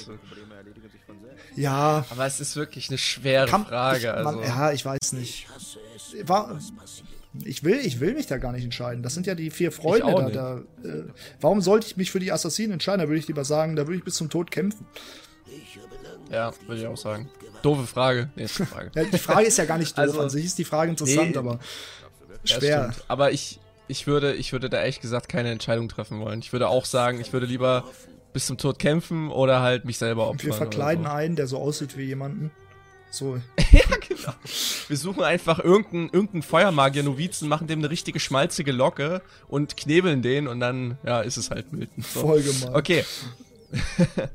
ja, aber es ist wirklich eine schwere kann, Frage. ich, man, also. ja, ich weiß nicht. War, ich will, ich will mich da gar nicht entscheiden. Das sind ja die vier Freunde da. da äh, warum sollte ich mich für die Assassinen entscheiden? Da würde ich lieber sagen, da würde ich bis zum Tod kämpfen. Ja, würde ich auch sagen. Doofe Frage. Nächste Frage. Ja, die Frage ist ja gar nicht doof. Also- An sich ist die Frage interessant, Nee, aber Ja, schwer. stimmt. Aber ich, ich, würde, ich würde da ehrlich gesagt keine Entscheidung treffen wollen. Ich würde auch sagen, ich würde lieber bis zum Tod kämpfen oder halt mich selber opfern. wir verkleiden oder einen, der so aussieht wie jemanden. So, so. Ja, genau. Wir suchen einfach irgendeinen irgendein Feuermagier-Novizen, machen dem eine richtige schmalzige Locke und knebeln den und dann, ja, ist es halt Milton. So. voll gemein. Okay.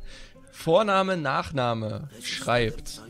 Vorname, Nachname schreibt.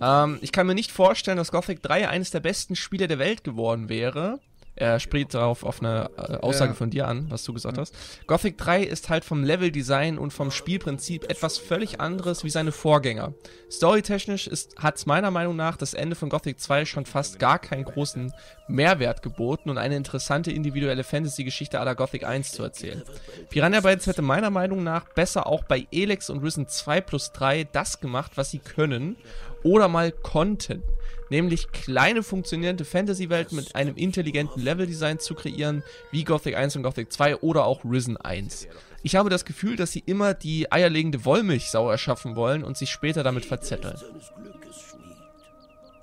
Ähm, ich kann mir nicht vorstellen, dass Gothic 3 eines der besten Spiele der Welt geworden wäre. Er spricht darauf auf eine äh, Aussage Ja. von dir an, was du gesagt hast. Gothic 3 ist halt vom Leveldesign und vom Spielprinzip etwas völlig anderes wie seine Vorgänger. Storytechnisch hat meiner Meinung nach das Ende von Gothic 2 schon fast gar keinen großen Mehrwert geboten und eine interessante individuelle Fantasy-Geschichte aller Gothic 1 zu erzählen. Piranha Bytes hätte meiner Meinung nach besser auch bei Elex und Risen 2 plus 3 das gemacht, was sie können oder mal konnten. Nämlich kleine funktionierende Fantasy-Welten mit einem intelligenten Leveldesign zu kreieren, wie Gothic 1 und Gothic 2 oder auch Risen 1. Ich habe das Gefühl, dass sie immer die eierlegende Wollmilchsau erschaffen wollen und sich später damit verzetteln.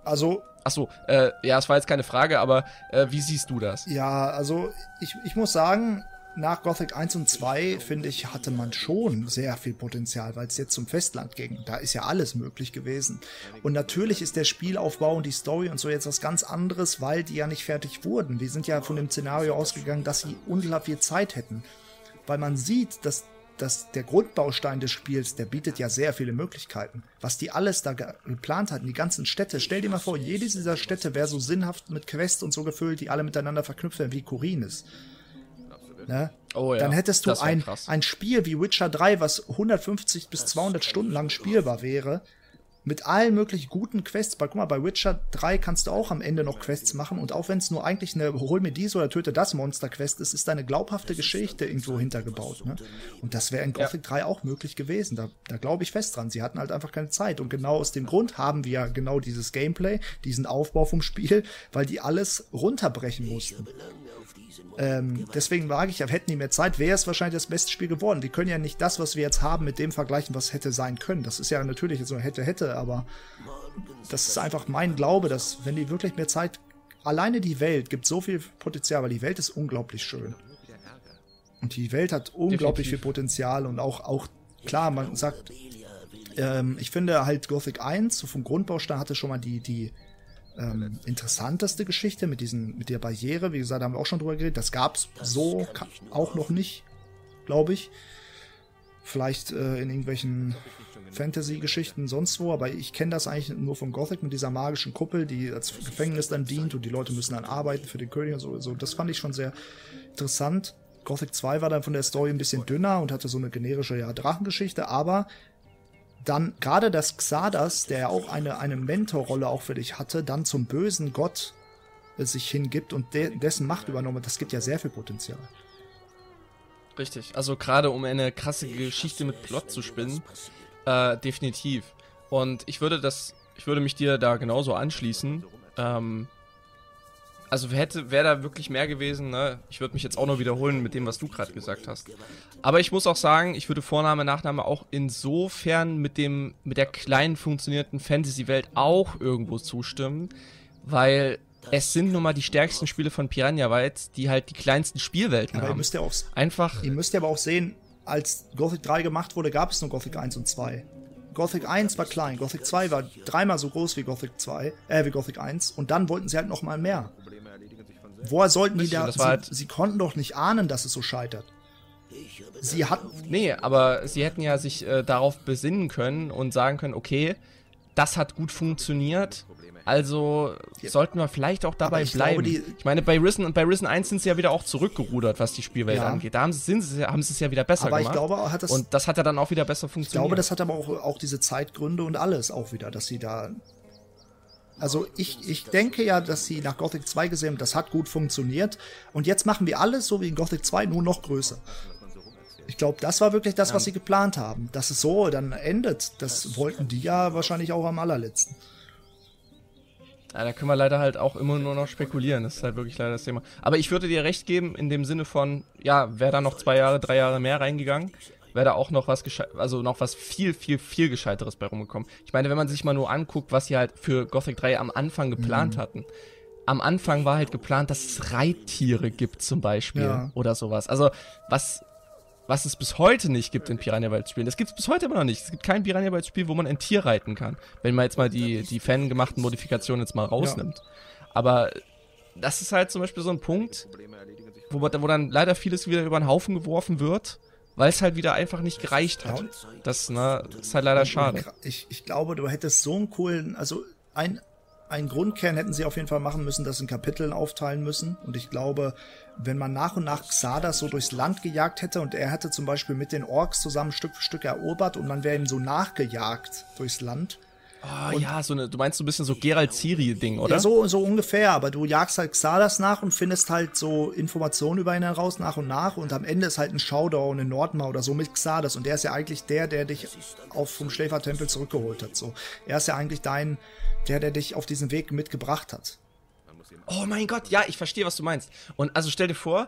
Also, Achso, äh, ja, es war jetzt keine Frage, aber äh, wie siehst du das? ja, also ich, ich muss sagen, nach Gothic 1 und 2, finde ich, hatte man schon sehr viel Potenzial, weil es jetzt zum Festland ging. Da ist ja alles möglich gewesen. Und natürlich ist der Spielaufbau und die Story und so jetzt was ganz anderes, weil die ja nicht fertig wurden. Wir sind ja von dem Szenario ausgegangen, dass sie unglaublich viel Zeit hätten. Weil man sieht, dass dass der Grundbaustein des Spiels, der bietet ja sehr viele Möglichkeiten. Was die alles da geplant hatten, die ganzen Städte. Stell dir mal vor, jede dieser Städte wäre so sinnhaft mit Quests und so gefüllt, die alle miteinander verknüpft werden, wie Kurin ist. Ne? Oh, ja. Dann hättest du ein, ein Spiel wie Witcher 3, was 150 bis 200 Stunden lang spielbar wäre, mit allen möglichen guten Quests. Weil, guck mal, bei Witcher 3 kannst du auch am Ende noch Quests machen und auch wenn es nur eigentlich eine Hol mir dies oder töte das Monster Quest ist, ist da eine glaubhafte Geschichte irgendwo hintergebaut. Ne? Und das wäre in Gothic ja. 3 auch möglich gewesen. Da, da glaube ich fest dran. Sie hatten halt einfach keine Zeit. Und genau aus dem Grund haben wir genau dieses Gameplay, diesen Aufbau vom Spiel, weil die alles runterbrechen mussten. Ähm, deswegen wage ich, hätten die mehr Zeit, wäre es wahrscheinlich das beste Spiel geworden. Die können ja nicht das, was wir jetzt haben, mit dem vergleichen, was hätte sein können. Das ist ja natürlich so hätte, hätte, aber das ist einfach mein Glaube, dass wenn die wirklich mehr Zeit, alleine die Welt gibt so viel Potenzial, weil die Welt ist unglaublich schön. Und die Welt hat unglaublich Definitiv. viel Potenzial und auch, auch klar, man sagt, ähm, ich finde halt Gothic 1, so vom Grundbaustein hatte schon mal die, die, ähm, interessanteste Geschichte mit diesen, mit der Barriere. Wie gesagt, da haben wir auch schon drüber geredet. Das gab es so auch noch nicht, glaube ich. Vielleicht äh, in irgendwelchen Fantasy-Geschichten sonst wo, aber ich kenne das eigentlich nur von Gothic mit dieser magischen Kuppel, die als Gefängnis dann dient und die Leute müssen dann arbeiten für den König und so. so. Das fand ich schon sehr interessant. Gothic 2 war dann von der Story ein bisschen dünner und hatte so eine generische ja, Drachengeschichte, aber dann gerade das Xardas, der ja auch eine, eine Mentorrolle auch für dich hatte, dann zum bösen Gott sich hingibt und de dessen Macht übernommen, das gibt ja sehr viel Potenzial. Richtig, also gerade um eine krasse Geschichte mit Plot zu spinnen, äh, definitiv. Und ich würde das, ich würde mich dir da genauso anschließen. Ähm, also hätte, wäre da wirklich mehr gewesen, ne? Ich würde mich jetzt auch noch wiederholen mit dem, was du gerade gesagt hast. Aber ich muss auch sagen, ich würde Vorname, Nachname auch insofern mit dem, mit der kleinen funktionierenden Fantasy-Welt auch irgendwo zustimmen, weil es sind nun mal die stärksten Spiele von Piranha Bytes, die halt die kleinsten Spielwelten aber haben. Ihr müsst ja auch, Einfach. Ihr müsst ja aber auch sehen, als Gothic 3 gemacht wurde, gab es nur Gothic 1 und 2. Gothic 1 war klein, Gothic 2 war dreimal so groß wie Gothic 2, äh, wie Gothic 1 und dann wollten sie halt noch mal mehr. Woher sollten die da? Sie, halt sie, konnten doch nicht ahnen, dass es so scheitert. Sie hatten. Nee, aber sie hätten ja sich äh, darauf besinnen können und sagen können, okay, das hat gut funktioniert. Also ja. sollten wir vielleicht auch dabei ich bleiben. Glaube, ich meine, bei Risen und bei Risen 1 sind sie ja wieder auch zurückgerudert, was die Spielwelt ja. angeht. Da haben sie, sie, haben sie es ja wieder besser aber gemacht. Ich glaube, hat das, und das hat ja dann auch wieder besser funktioniert. Ich glaube, das hat aber auch, auch diese Zeitgründe und alles auch wieder, dass sie da also ich, ich denke ja, dass sie nach Gothic 2 gesehen haben, das hat gut funktioniert. Und jetzt machen wir alles so wie in Gothic 2, nur noch größer. Ich glaube, das war wirklich das, was sie geplant haben. Dass es so dann endet, das wollten die ja wahrscheinlich auch am allerletzten. Ja, da können wir leider halt auch immer nur noch spekulieren. Das ist halt wirklich leider das Thema. Aber ich würde dir recht geben, in dem Sinne von, ja, wäre da noch zwei Jahre, drei Jahre mehr reingegangen, wäre da auch noch was also noch was viel, viel, viel gescheiteres bei rumgekommen. Ich meine, wenn man sich mal nur anguckt, was sie halt für Gothic 3 am Anfang geplant mhm. hatten. Am Anfang war halt geplant, dass es Reittiere gibt zum Beispiel ja. oder sowas. Also was was es bis heute nicht gibt in Piranha Bytes Spielen. Das gibt es bis heute immer noch nicht. Es gibt kein Piranha Bytes Spiel, wo man ein Tier reiten kann. Wenn man jetzt mal die, die fangemachten Modifikationen jetzt mal rausnimmt. Ja. Aber das ist halt zum Beispiel so ein Punkt, wo, wo dann leider vieles wieder über den Haufen geworfen wird weil es halt wieder einfach nicht gereicht hat. Das ne, ist halt leider schade. Ich, ich glaube, du hättest so einen coolen, also ein, ein Grundkern hätten sie auf jeden Fall machen müssen, das in Kapiteln aufteilen müssen. Und ich glaube, wenn man nach und nach Xardas so durchs Land gejagt hätte und er hätte zum Beispiel mit den Orks zusammen Stück für Stück erobert und man wäre ihm so nachgejagt durchs Land, Oh, ja, so eine, du meinst so ein bisschen so Gerald Ciri-Ding, oder? Ja, so, so ungefähr, aber du jagst halt Xalas nach und findest halt so Informationen über ihn heraus nach und nach und am Ende ist halt ein Showdown in Nordmar oder so mit Xalas und der ist ja eigentlich der, der dich auf vom Schläfertempel zurückgeholt hat, so. Er ist ja eigentlich dein, der, der dich auf diesen Weg mitgebracht hat. Oh mein Gott, ja, ich verstehe, was du meinst. Und also stell dir vor,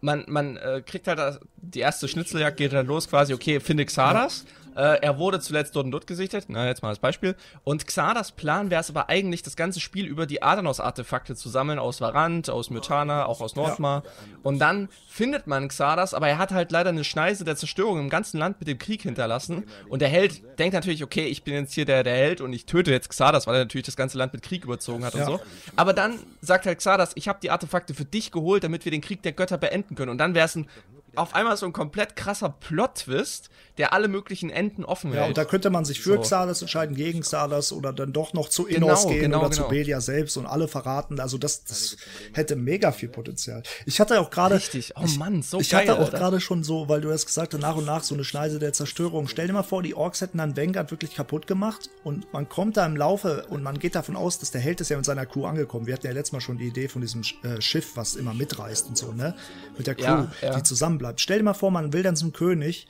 man, man äh, kriegt halt die erste Schnitzeljagd, geht dann los quasi, okay, finde Xaras. Ja Äh, er wurde zuletzt dort und dort gesichtet, na jetzt mal als Beispiel. Und Xardas Plan wäre es aber eigentlich, das ganze Spiel über die Adanos-Artefakte zu sammeln, aus Varant, aus Mythana, auch aus Nordmar. Und dann findet man Xardas, aber er hat halt leider eine Schneise der Zerstörung im ganzen Land mit dem Krieg hinterlassen. Und der Held denkt natürlich, okay, ich bin jetzt hier der, der Held und ich töte jetzt Xardas, weil er natürlich das ganze Land mit Krieg überzogen hat Ja. und so. Aber dann sagt halt Xardas, ich habe die Artefakte für dich geholt, damit wir den Krieg der Götter beenden können. Und dann wäre es ein auf einmal so ein komplett krasser Plot-Twist, der alle möglichen Enden offen Ja, hält. und da könnte man sich für So. Xardas entscheiden, gegen Xardas oder dann doch noch zu Genau, Innos gehen genau, oder zu genau. Belia selbst und alle verraten. Also das, das hätte mega viel Potenzial. Ich hatte auch gerade. Richtig. Oh Mann, so Ich geil. hatte auch gerade schon so, weil du hast gesagt hast, nach und nach so eine Schneise der Zerstörung. Stell dir mal vor, die Orks hätten dann Vanguard wirklich kaputt gemacht und man kommt da im Laufe und man geht davon aus, dass der Held ist ja mit seiner Crew angekommen. Wir hatten ja letztes Mal schon die Idee von diesem äh, Schiff, was immer mitreist und so, ne? Mit der Crew, Ja, ja. die zusammenbleibt. Stell dir mal vor, man will dann zum König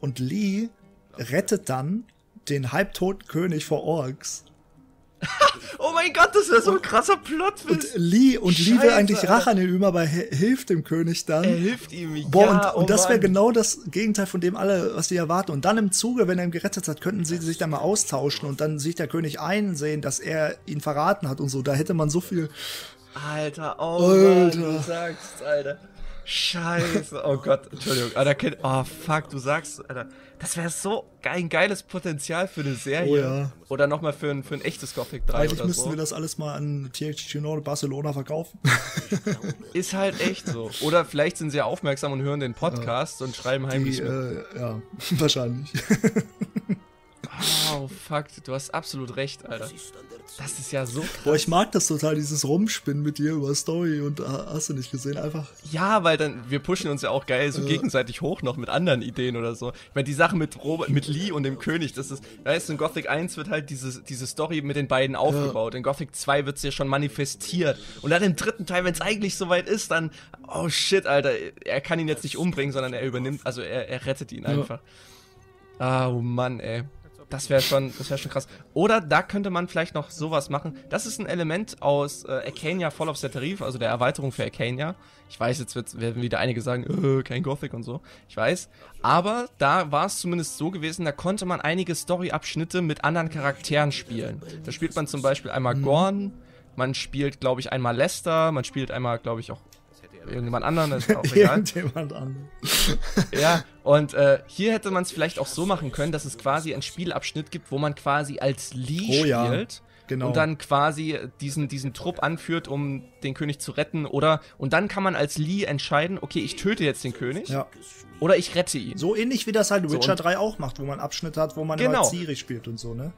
und Lee rettet dann den halbtoten König vor Orks. Oh mein Gott, das wäre so ein krasser Plot. Und Lee, und Lee will Scheiße, eigentlich. Rache an ihn üben, aber hi- hilft dem König dann. er hilft ihm. Boah, ja, und, und oh das wäre genau das Gegenteil von dem alle, was die erwarten. Und dann im Zuge, wenn er ihn gerettet hat, könnten sie sich dann mal austauschen und dann sieht der König einsehen, dass er ihn verraten hat und so. Da hätte man so viel. Alter, oh Alter. Mann, du sagst, Alter. Scheiße, oh Gott, Entschuldigung. Alter, Kind, oh fuck, du sagst, Alter, das wäre so ein geiles Potenzial für eine Serie. Oh ja. Oder nochmal für ein, für ein echtes Gothic 3 Eigentlich oder müssten so. wir das alles mal an THQ Nord Barcelona verkaufen. Ist halt echt so. Oder vielleicht sind sie ja aufmerksam und hören den Podcast und schreiben heimlich Die, äh, ja, wahrscheinlich. Oh, fuck, du hast absolut recht, Alter. Das ist ja so krass. Boah, ich mag das total, dieses Rumspinnen mit dir über Story und äh, hast du nicht gesehen, einfach. Ja, weil dann, wir pushen uns ja auch geil so gegenseitig hoch noch mit anderen Ideen oder so. Ich meine, die Sache mit Robert, mit Lee und dem König, das ist, weißt du, in Gothic 1 wird halt diese, diese Story mit den beiden aufgebaut. In Gothic 2 wird sie ja schon manifestiert. Und dann im dritten Teil, wenn es eigentlich soweit ist, dann, oh shit, Alter, er kann ihn jetzt nicht umbringen, sondern er übernimmt, also er, er rettet ihn einfach. Ah, oh Mann, ey. Das wäre schon, das wäre schon krass. Oder da könnte man vielleicht noch sowas machen. Das ist ein Element aus äh, Arcania Fall of Setarif, also der Erweiterung für Arcania. Ich weiß, jetzt wird, werden wieder einige sagen, äh, kein Gothic und so. Ich weiß. Aber da war es zumindest so gewesen, da konnte man einige Story-Abschnitte mit anderen Charakteren spielen. Da spielt man zum Beispiel einmal Gorn, man spielt, glaube ich, einmal Lester, man spielt einmal, glaube ich, auch irgendjemand anderen, das ist auch egal. Irgendjemand anderes. Ja, und äh, hier hätte man es vielleicht auch so machen können, dass es quasi einen Spielabschnitt gibt, wo man quasi als Lee Oh ja, spielt. genau. Und dann quasi diesen, diesen Trupp anführt, um den König zu retten. Oder und dann kann man als Lee entscheiden, okay, ich töte jetzt den König Ja. oder ich rette ihn. So ähnlich wie das halt So, Witcher und- 3 auch macht, wo man Abschnitte hat, wo man Genau. Ciri spielt und so, ne?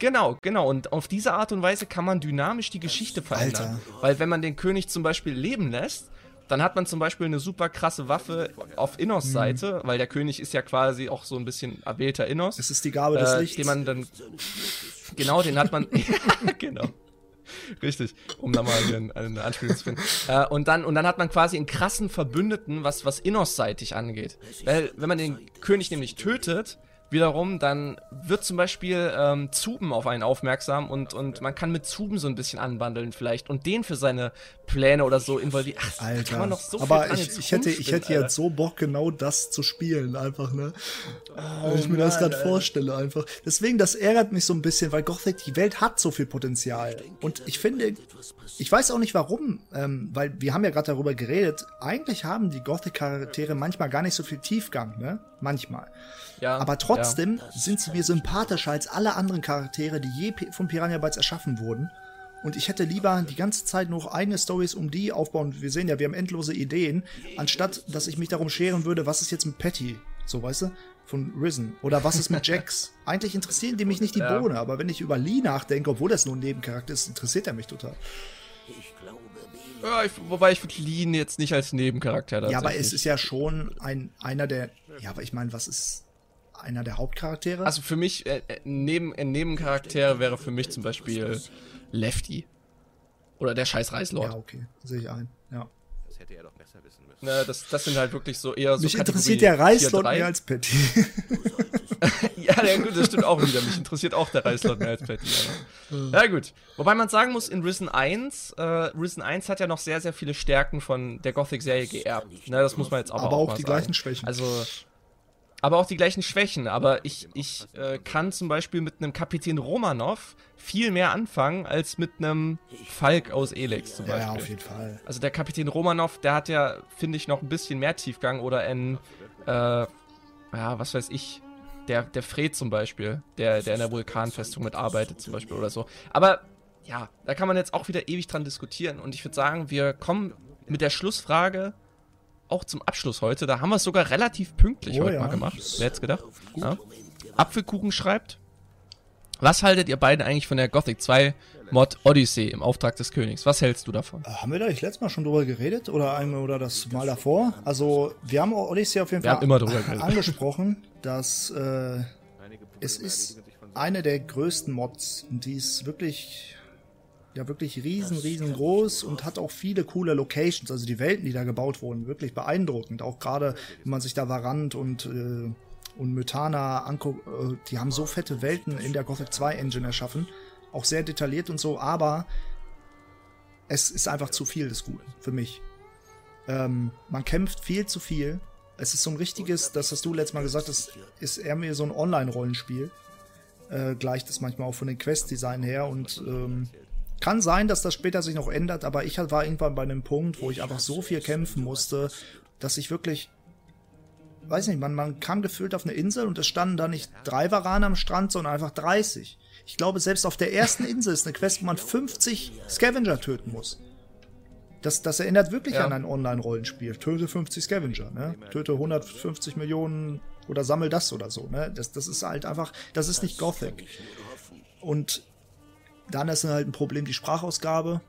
Genau, genau. Und auf diese Art und Weise kann man dynamisch die Geschichte verändern. Weil wenn man den König zum Beispiel leben lässt, dann hat man zum Beispiel eine super krasse Waffe auf Mhm. Innos Seite, weil der König ist ja quasi auch so ein bisschen erwählter Innos. Es ist die Gabe des äh, Lichts. den man dann genau, den hat man ja, genau. Richtig, um da mal eine, eine Anspielung zu finden. Äh, und, dann, und dann hat man quasi einen krassen Verbündeten, was, was Innos-seitig angeht. Weil, wenn man den König nämlich tötet, wiederum, dann wird zum Beispiel ähm, Zuben auf einen aufmerksam und, und man kann mit Zuben so ein bisschen anbandeln vielleicht und den für seine Pläne oder so involvieren. Ach, Alter. kann man noch so viel Aber dran ich, ich hätte, ich hätte Alter. jetzt so Bock, genau das zu spielen, einfach, ne? Oh Wenn ich mir das Mann, gerade Alter. vorstelle, einfach. Deswegen, das ärgert mich so ein bisschen, weil Gothic, die Welt hat so viel Potenzial. Und ich finde, ich weiß auch nicht warum, ähm, weil wir haben ja gerade darüber geredet, eigentlich haben die Gothic-Charaktere manchmal gar nicht so viel Tiefgang, ne? Manchmal. Ja, Aber trotzdem sind sie mir sympathischer als alle anderen Charaktere, die je von Piranha Bytes erschaffen wurden. Und ich hätte lieber die ganze Zeit noch eigene Stories um die aufbauen. Wir sehen ja, wir haben endlose Ideen, anstatt dass ich mich darum scheren würde, was ist jetzt mit Patty? So, weißt du? Von Risen. Oder was ist mit Jax? Eigentlich interessieren die mich nicht die Ja. Bohne, aber wenn ich über Lee nachdenke, obwohl das nur ein Nebencharakter ist, interessiert er mich total. Ja, ich, wobei ich würde Lean jetzt nicht als Nebencharakter Ja, aber es ist ja schon ein, einer der. Ja, aber ich meine, was ist einer der Hauptcharaktere? Also für mich, äh, äh, neben, ein Nebencharakter wäre für mich zum Beispiel Lefty. Oder der scheiß Reislord. ja, okay, sehe ich ein. Ja. Das hätte er doch besser wissen müssen. Ne, das, das sind halt wirklich so eher so Mich Kategorie interessiert der Reislord 4, 3. mehr als Patty. Ja, ja, gut, das stimmt auch wieder. Mich interessiert auch der Reislord mehr als Patty. Ja. ja, gut. Wobei man sagen muss, in Risen 1, äh, Risen 1 hat ja noch sehr, sehr viele Stärken von der Gothic-Serie geerbt. Ne, das muss man jetzt aber, Aber auch mal die sagen. gleichen Schwächen. Also, aber auch die gleichen Schwächen. Aber ich, ich äh, kann zum Beispiel mit einem Kapitän Romanov viel mehr anfangen als mit einem Falk aus Elex zum Beispiel. Ja, auf jeden Fall. Also der Kapitän Romanov, der hat ja, finde ich, noch ein bisschen mehr Tiefgang oder ein, äh, ja, was weiß ich, der, der Fred zum Beispiel, der, der in der Vulkanfestung mitarbeitet zum Beispiel oder so. Aber ja, da kann man jetzt auch wieder ewig dran diskutieren und ich würde sagen, wir kommen mit der Schlussfrage auch zum Abschluss heute. Da haben wir es sogar relativ pünktlich Oh heute ja. mal gemacht. Wer hätte gedacht? Ja. Apfelkuchen schreibt. Was haltet ihr beiden eigentlich von der Gothic 2 Mod Odyssey im Auftrag des Königs? Was hältst du davon? Äh, Haben wir da nicht letztes Mal schon drüber geredet oder einmal oder das Mal davor? Also, wir haben Odyssey auf jeden Wir Fall immer drüber geredet. angesprochen, dass äh, es ist eine der größten Mods, die ist wirklich ja wirklich riesen, riesengroß und hat auch viele coole Locations, also die Welten, die da gebaut wurden, wirklich beeindruckend. Auch gerade, wenn man sich da Varant und äh, und Mythana anguckt, äh, die haben so fette Welten in der Gothic 2 Engine erschaffen, auch sehr detailliert und so, aber es ist einfach zu viel des Guten für mich. Ähm, man kämpft viel zu viel. Es ist so ein richtiges, das hast du letztes Mal gesagt, das ist eher mehr so ein Online-Rollenspiel. Äh, gleicht das manchmal auch von den Quest-Design her und ähm, kann sein, dass das später sich noch ändert, aber ich war irgendwann bei einem Punkt, wo ich einfach so viel kämpfen musste, dass ich wirklich, weiß nicht, man, man kam gefühlt auf eine Insel und es standen da nicht drei Varaner am Strand, sondern einfach 30. Ich glaube, selbst auf der ersten Insel ist eine Quest, wo man 50 Scavenger töten muss. Das, das erinnert wirklich Ja. an ein Online-Rollenspiel. Töte 50 Scavenger, ne? Töte 150 Millionen oder sammel das oder so, ne? Das, das ist halt einfach, das ist nicht Gothic. Und dann ist halt ein Problem die Sprachausgabe.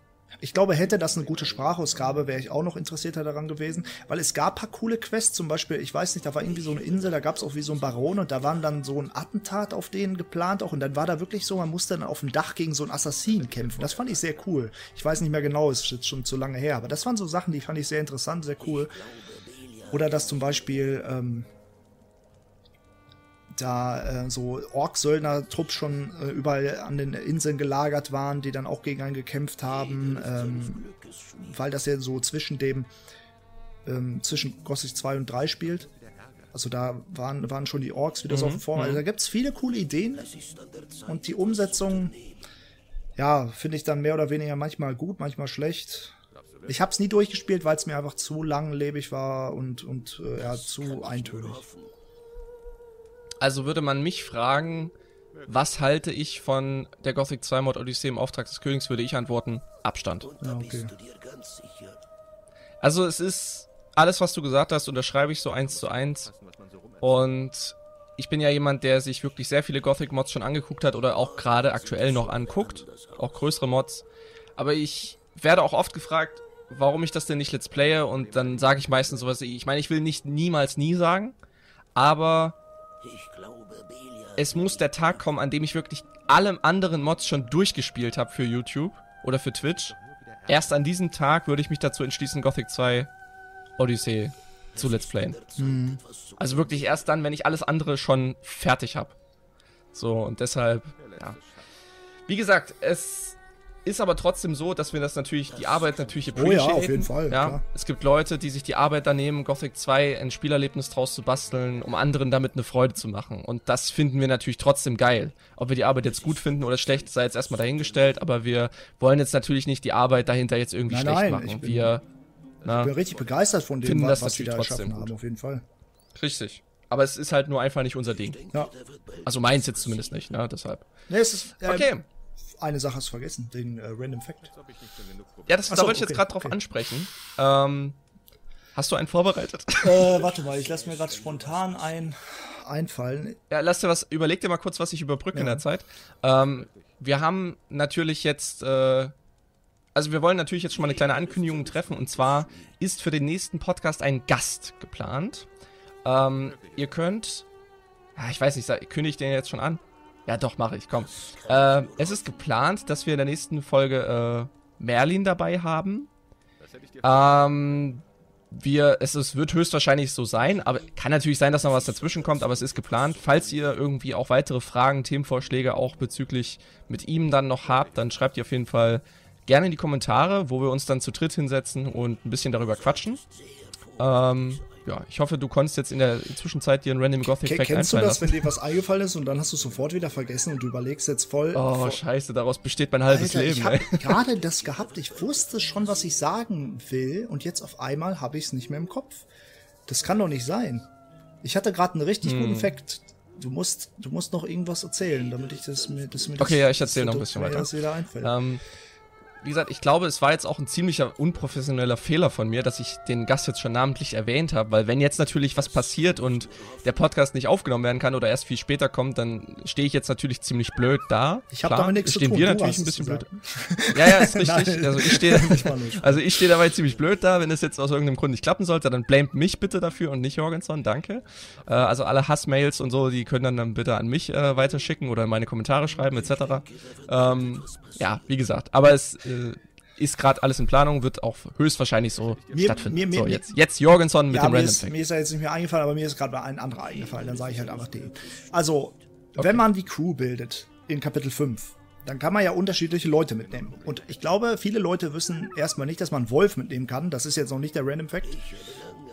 Ich glaube, hätte das eine gute Sprachausgabe, wäre ich auch noch interessierter daran gewesen, weil es gab paar coole Quests, zum Beispiel, ich weiß nicht, da war irgendwie so eine Insel, da gab es auch wie so ein Baron und da waren dann so ein Attentat auf denen geplant auch und dann war da wirklich so, man musste dann auf dem Dach gegen so einen Assassinen kämpfen. Das fand ich sehr cool. Ich weiß nicht mehr genau, ist jetzt schon zu lange her, aber das waren so Sachen, die fand ich sehr interessant, sehr cool. Oder dass zum Beispiel ähm, da äh, so Ork-Söldner-Trupps schon äh, überall an den Inseln gelagert waren, die dann auch gegen einen gekämpft haben, ähm, weil das ja so zwischen dem ähm, zwischen Gothic 2 und 3 spielt. Also da waren, waren schon die Orks wieder so auf dem Vormarsch. Also da gibt es viele coole Ideen und die Umsetzung, ja, finde ich dann mehr oder weniger manchmal gut, manchmal schlecht. Ich habe es nie durchgespielt, weil es mir einfach zu langlebig war und, und äh, ja, zu eintönig. Also würde man mich fragen, was halte ich von der Gothic 2 Mod Odyssey im Auftrag des Königs, würde ich antworten, Abstand. Okay. Also es ist alles, was du gesagt hast, unterschreibe ich so eins zu eins. Und ich bin ja jemand, der sich wirklich sehr viele Gothic-Mods schon angeguckt hat oder auch gerade aktuell noch anguckt. Auch größere Mods. Aber ich werde auch oft gefragt, warum ich das denn nicht Let's Playe und dann sage ich meistens sowas, wie- ich meine, ich will nicht niemals nie sagen, aber es muss der Tag kommen, an dem ich wirklich alle anderen Mods schon durchgespielt habe für YouTube oder für Twitch. Erst an diesem Tag würde ich mich dazu entschließen, Gothic 2 Odyssey zu Let's Playen. Also wirklich erst dann, wenn ich alles andere schon fertig habe. So, und deshalb, ja. Wie gesagt, es ist aber trotzdem so, dass wir das natürlich, die Arbeit natürlich Oh ja, auf appreciaten. jeden Fall, Ja, klar. es gibt Leute, die sich die Arbeit da nehmen, Gothic 2 ein Spielerlebnis draus zu basteln, um anderen damit eine Freude zu machen. Und das finden wir natürlich trotzdem geil. Ob wir die Arbeit jetzt gut finden oder schlecht, sei jetzt erstmal dahingestellt, aber wir wollen jetzt natürlich nicht die Arbeit dahinter jetzt irgendwie Nein, schlecht nein, machen. ich bin- wir, na, Ich bin richtig begeistert von dem, Finden was, das was die da natürlich trotzdem gut. haben, auf jeden Fall. richtig. Aber es ist halt nur einfach nicht unser Ding. Ja. Also meins jetzt zumindest nicht, ne? Deshalb. Nee, es ist, äh, Okay. Eine Sache hast du vergessen, den äh, Random Fact. Ja, das, Ach da wollte ich jetzt okay, gerade drauf okay. ansprechen. Ähm, hast du einen vorbereitet? äh, warte mal, ich lasse mir gerade spontan ein einfallen. Ja, lass dir was, überleg dir mal kurz, was ich überbrücke in der Zeit. Ähm, wir haben natürlich jetzt, äh, also wir wollen natürlich jetzt schon mal eine kleine Ankündigung treffen und zwar ist für den nächsten Podcast ein Gast geplant. Ähm, ihr könnt, ja, ich weiß nicht, kündige ich den jetzt schon an? Ja, doch, mache ich, komm. Äh, es ist geplant, dass wir in der nächsten Folge äh, Merlin dabei haben. Ähm, wir, es, es wird höchstwahrscheinlich so sein, aber kann natürlich sein, dass noch was dazwischen kommt, aber es ist geplant. Falls ihr irgendwie auch weitere Fragen, Themenvorschläge auch bezüglich mit ihm dann noch habt, dann schreibt ihr auf jeden Fall gerne in die Kommentare, wo wir uns dann zu dritt hinsetzen und ein bisschen darüber quatschen. Ähm, ja, ich hoffe, du konntest jetzt in der Zwischenzeit dir einen Random Gothic Fact kennst du das, lassen. wenn dir was eingefallen ist und dann hast du sofort wieder vergessen und du überlegst jetzt voll. Oh, voll scheiße, daraus besteht mein halbes Alter, Leben, ich habe gerade das gehabt. Ich wusste schon, was ich sagen will und jetzt auf einmal habe ich es nicht mehr im Kopf. Das kann doch nicht sein. Ich hatte gerade einen richtig Hm. guten Fact. Du musst, du musst noch irgendwas erzählen, damit ich das mir, das mir Okay, das, ja, ich erzähl das- noch ein bisschen mir weiter. Das wieder einfällt. Ähm, wie gesagt, ich glaube, es war jetzt auch ein ziemlicher unprofessioneller Fehler von mir, dass ich den Gast jetzt schon namentlich erwähnt habe, weil wenn jetzt natürlich was passiert und der Podcast nicht aufgenommen werden kann oder erst viel später kommt, dann stehe ich jetzt natürlich ziemlich blöd da. Ich habe damit nichts zu stehen tun. wir du natürlich ein bisschen blöd. Ja, ja, ist richtig. Nein, also ich stehe, also ich stehe dabei ziemlich blöd da. Wenn es jetzt aus irgendeinem Grund nicht klappen sollte, dann blamet mich bitte dafür und nicht Jorgenson. Danke. Äh, also alle Hassmails und so, die können dann, dann bitte an mich äh, weiterschicken oder in meine Kommentare schreiben etc. Ähm, ja, wie gesagt. Aber es äh, ist gerade alles in Planung, wird auch höchstwahrscheinlich so Mir- stattfinden. mir- mir- so, jetzt, jetzt Jorgenson mit Ja, dem Random ist, Fact. mir ist ja jetzt nicht mehr eingefallen, aber mir ist gerade mal ein anderer eingefallen. Dann sage ich halt einfach den. Also, wenn man die Crew bildet in Kapitel 5, dann kann man ja unterschiedliche Leute mitnehmen. Und ich glaube, viele Leute wissen erstmal nicht, dass man Wolf mitnehmen kann. Das ist jetzt noch nicht der Random Fact.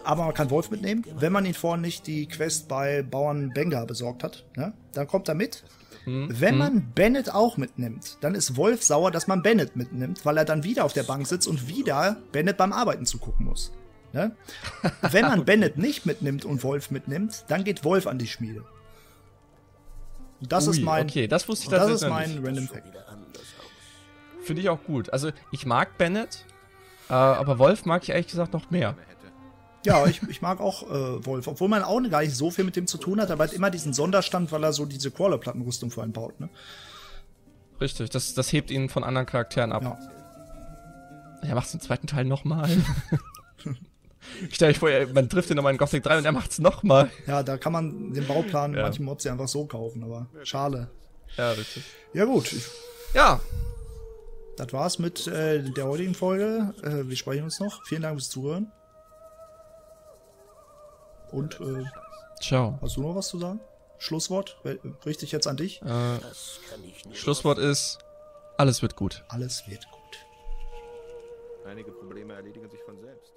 Aber man kann Wolf mitnehmen, wenn man ihn vorhin nicht die Quest bei Bauern Benga besorgt hat. Ne? Dann kommt er mit. Wenn man Bennett auch mitnimmt, dann ist Wolf sauer, dass man Bennett mitnimmt, weil er dann wieder auf der Bank sitzt und wieder Bennett beim Arbeiten zugucken muss. Ne? Wenn man Bennett nicht mitnimmt und Wolf mitnimmt, dann geht Wolf an die Schmiede. Und das Ui, ist mein, okay, das wusste ich das ist mein nicht. Random Fact. Finde ich auch gut. Also ich mag Bennett, äh, aber Wolf mag ich ehrlich gesagt noch mehr. Ja, ich, ich mag auch äh, Wolf, obwohl man auch gar nicht so viel mit dem zu tun hat, aber hat immer diesen Sonderstand, weil er so diese Crawler-Plattenrüstung für einen baut. Ne? Richtig, das, das hebt ihn von anderen Charakteren ab. Ja. Er macht's im zweiten Teil nochmal. ich stelle euch vor, man trifft ihn nochmal in Gothic 3 und er macht's nochmal. ja, da kann man den Bauplan Ja. manchen Mods ja einfach so kaufen, aber schade. Ja, richtig. Ja gut, Ja, das war's mit äh, der heutigen Folge. Äh, wir sprechen uns noch. Vielen Dank fürs Zuhören. Und äh, ciao. hast du noch was zu sagen? Schlusswort? Richte ich jetzt an dich? Äh, Schlusswort ist, alles wird gut. Alles wird gut. Einige Probleme erledigen sich von selbst.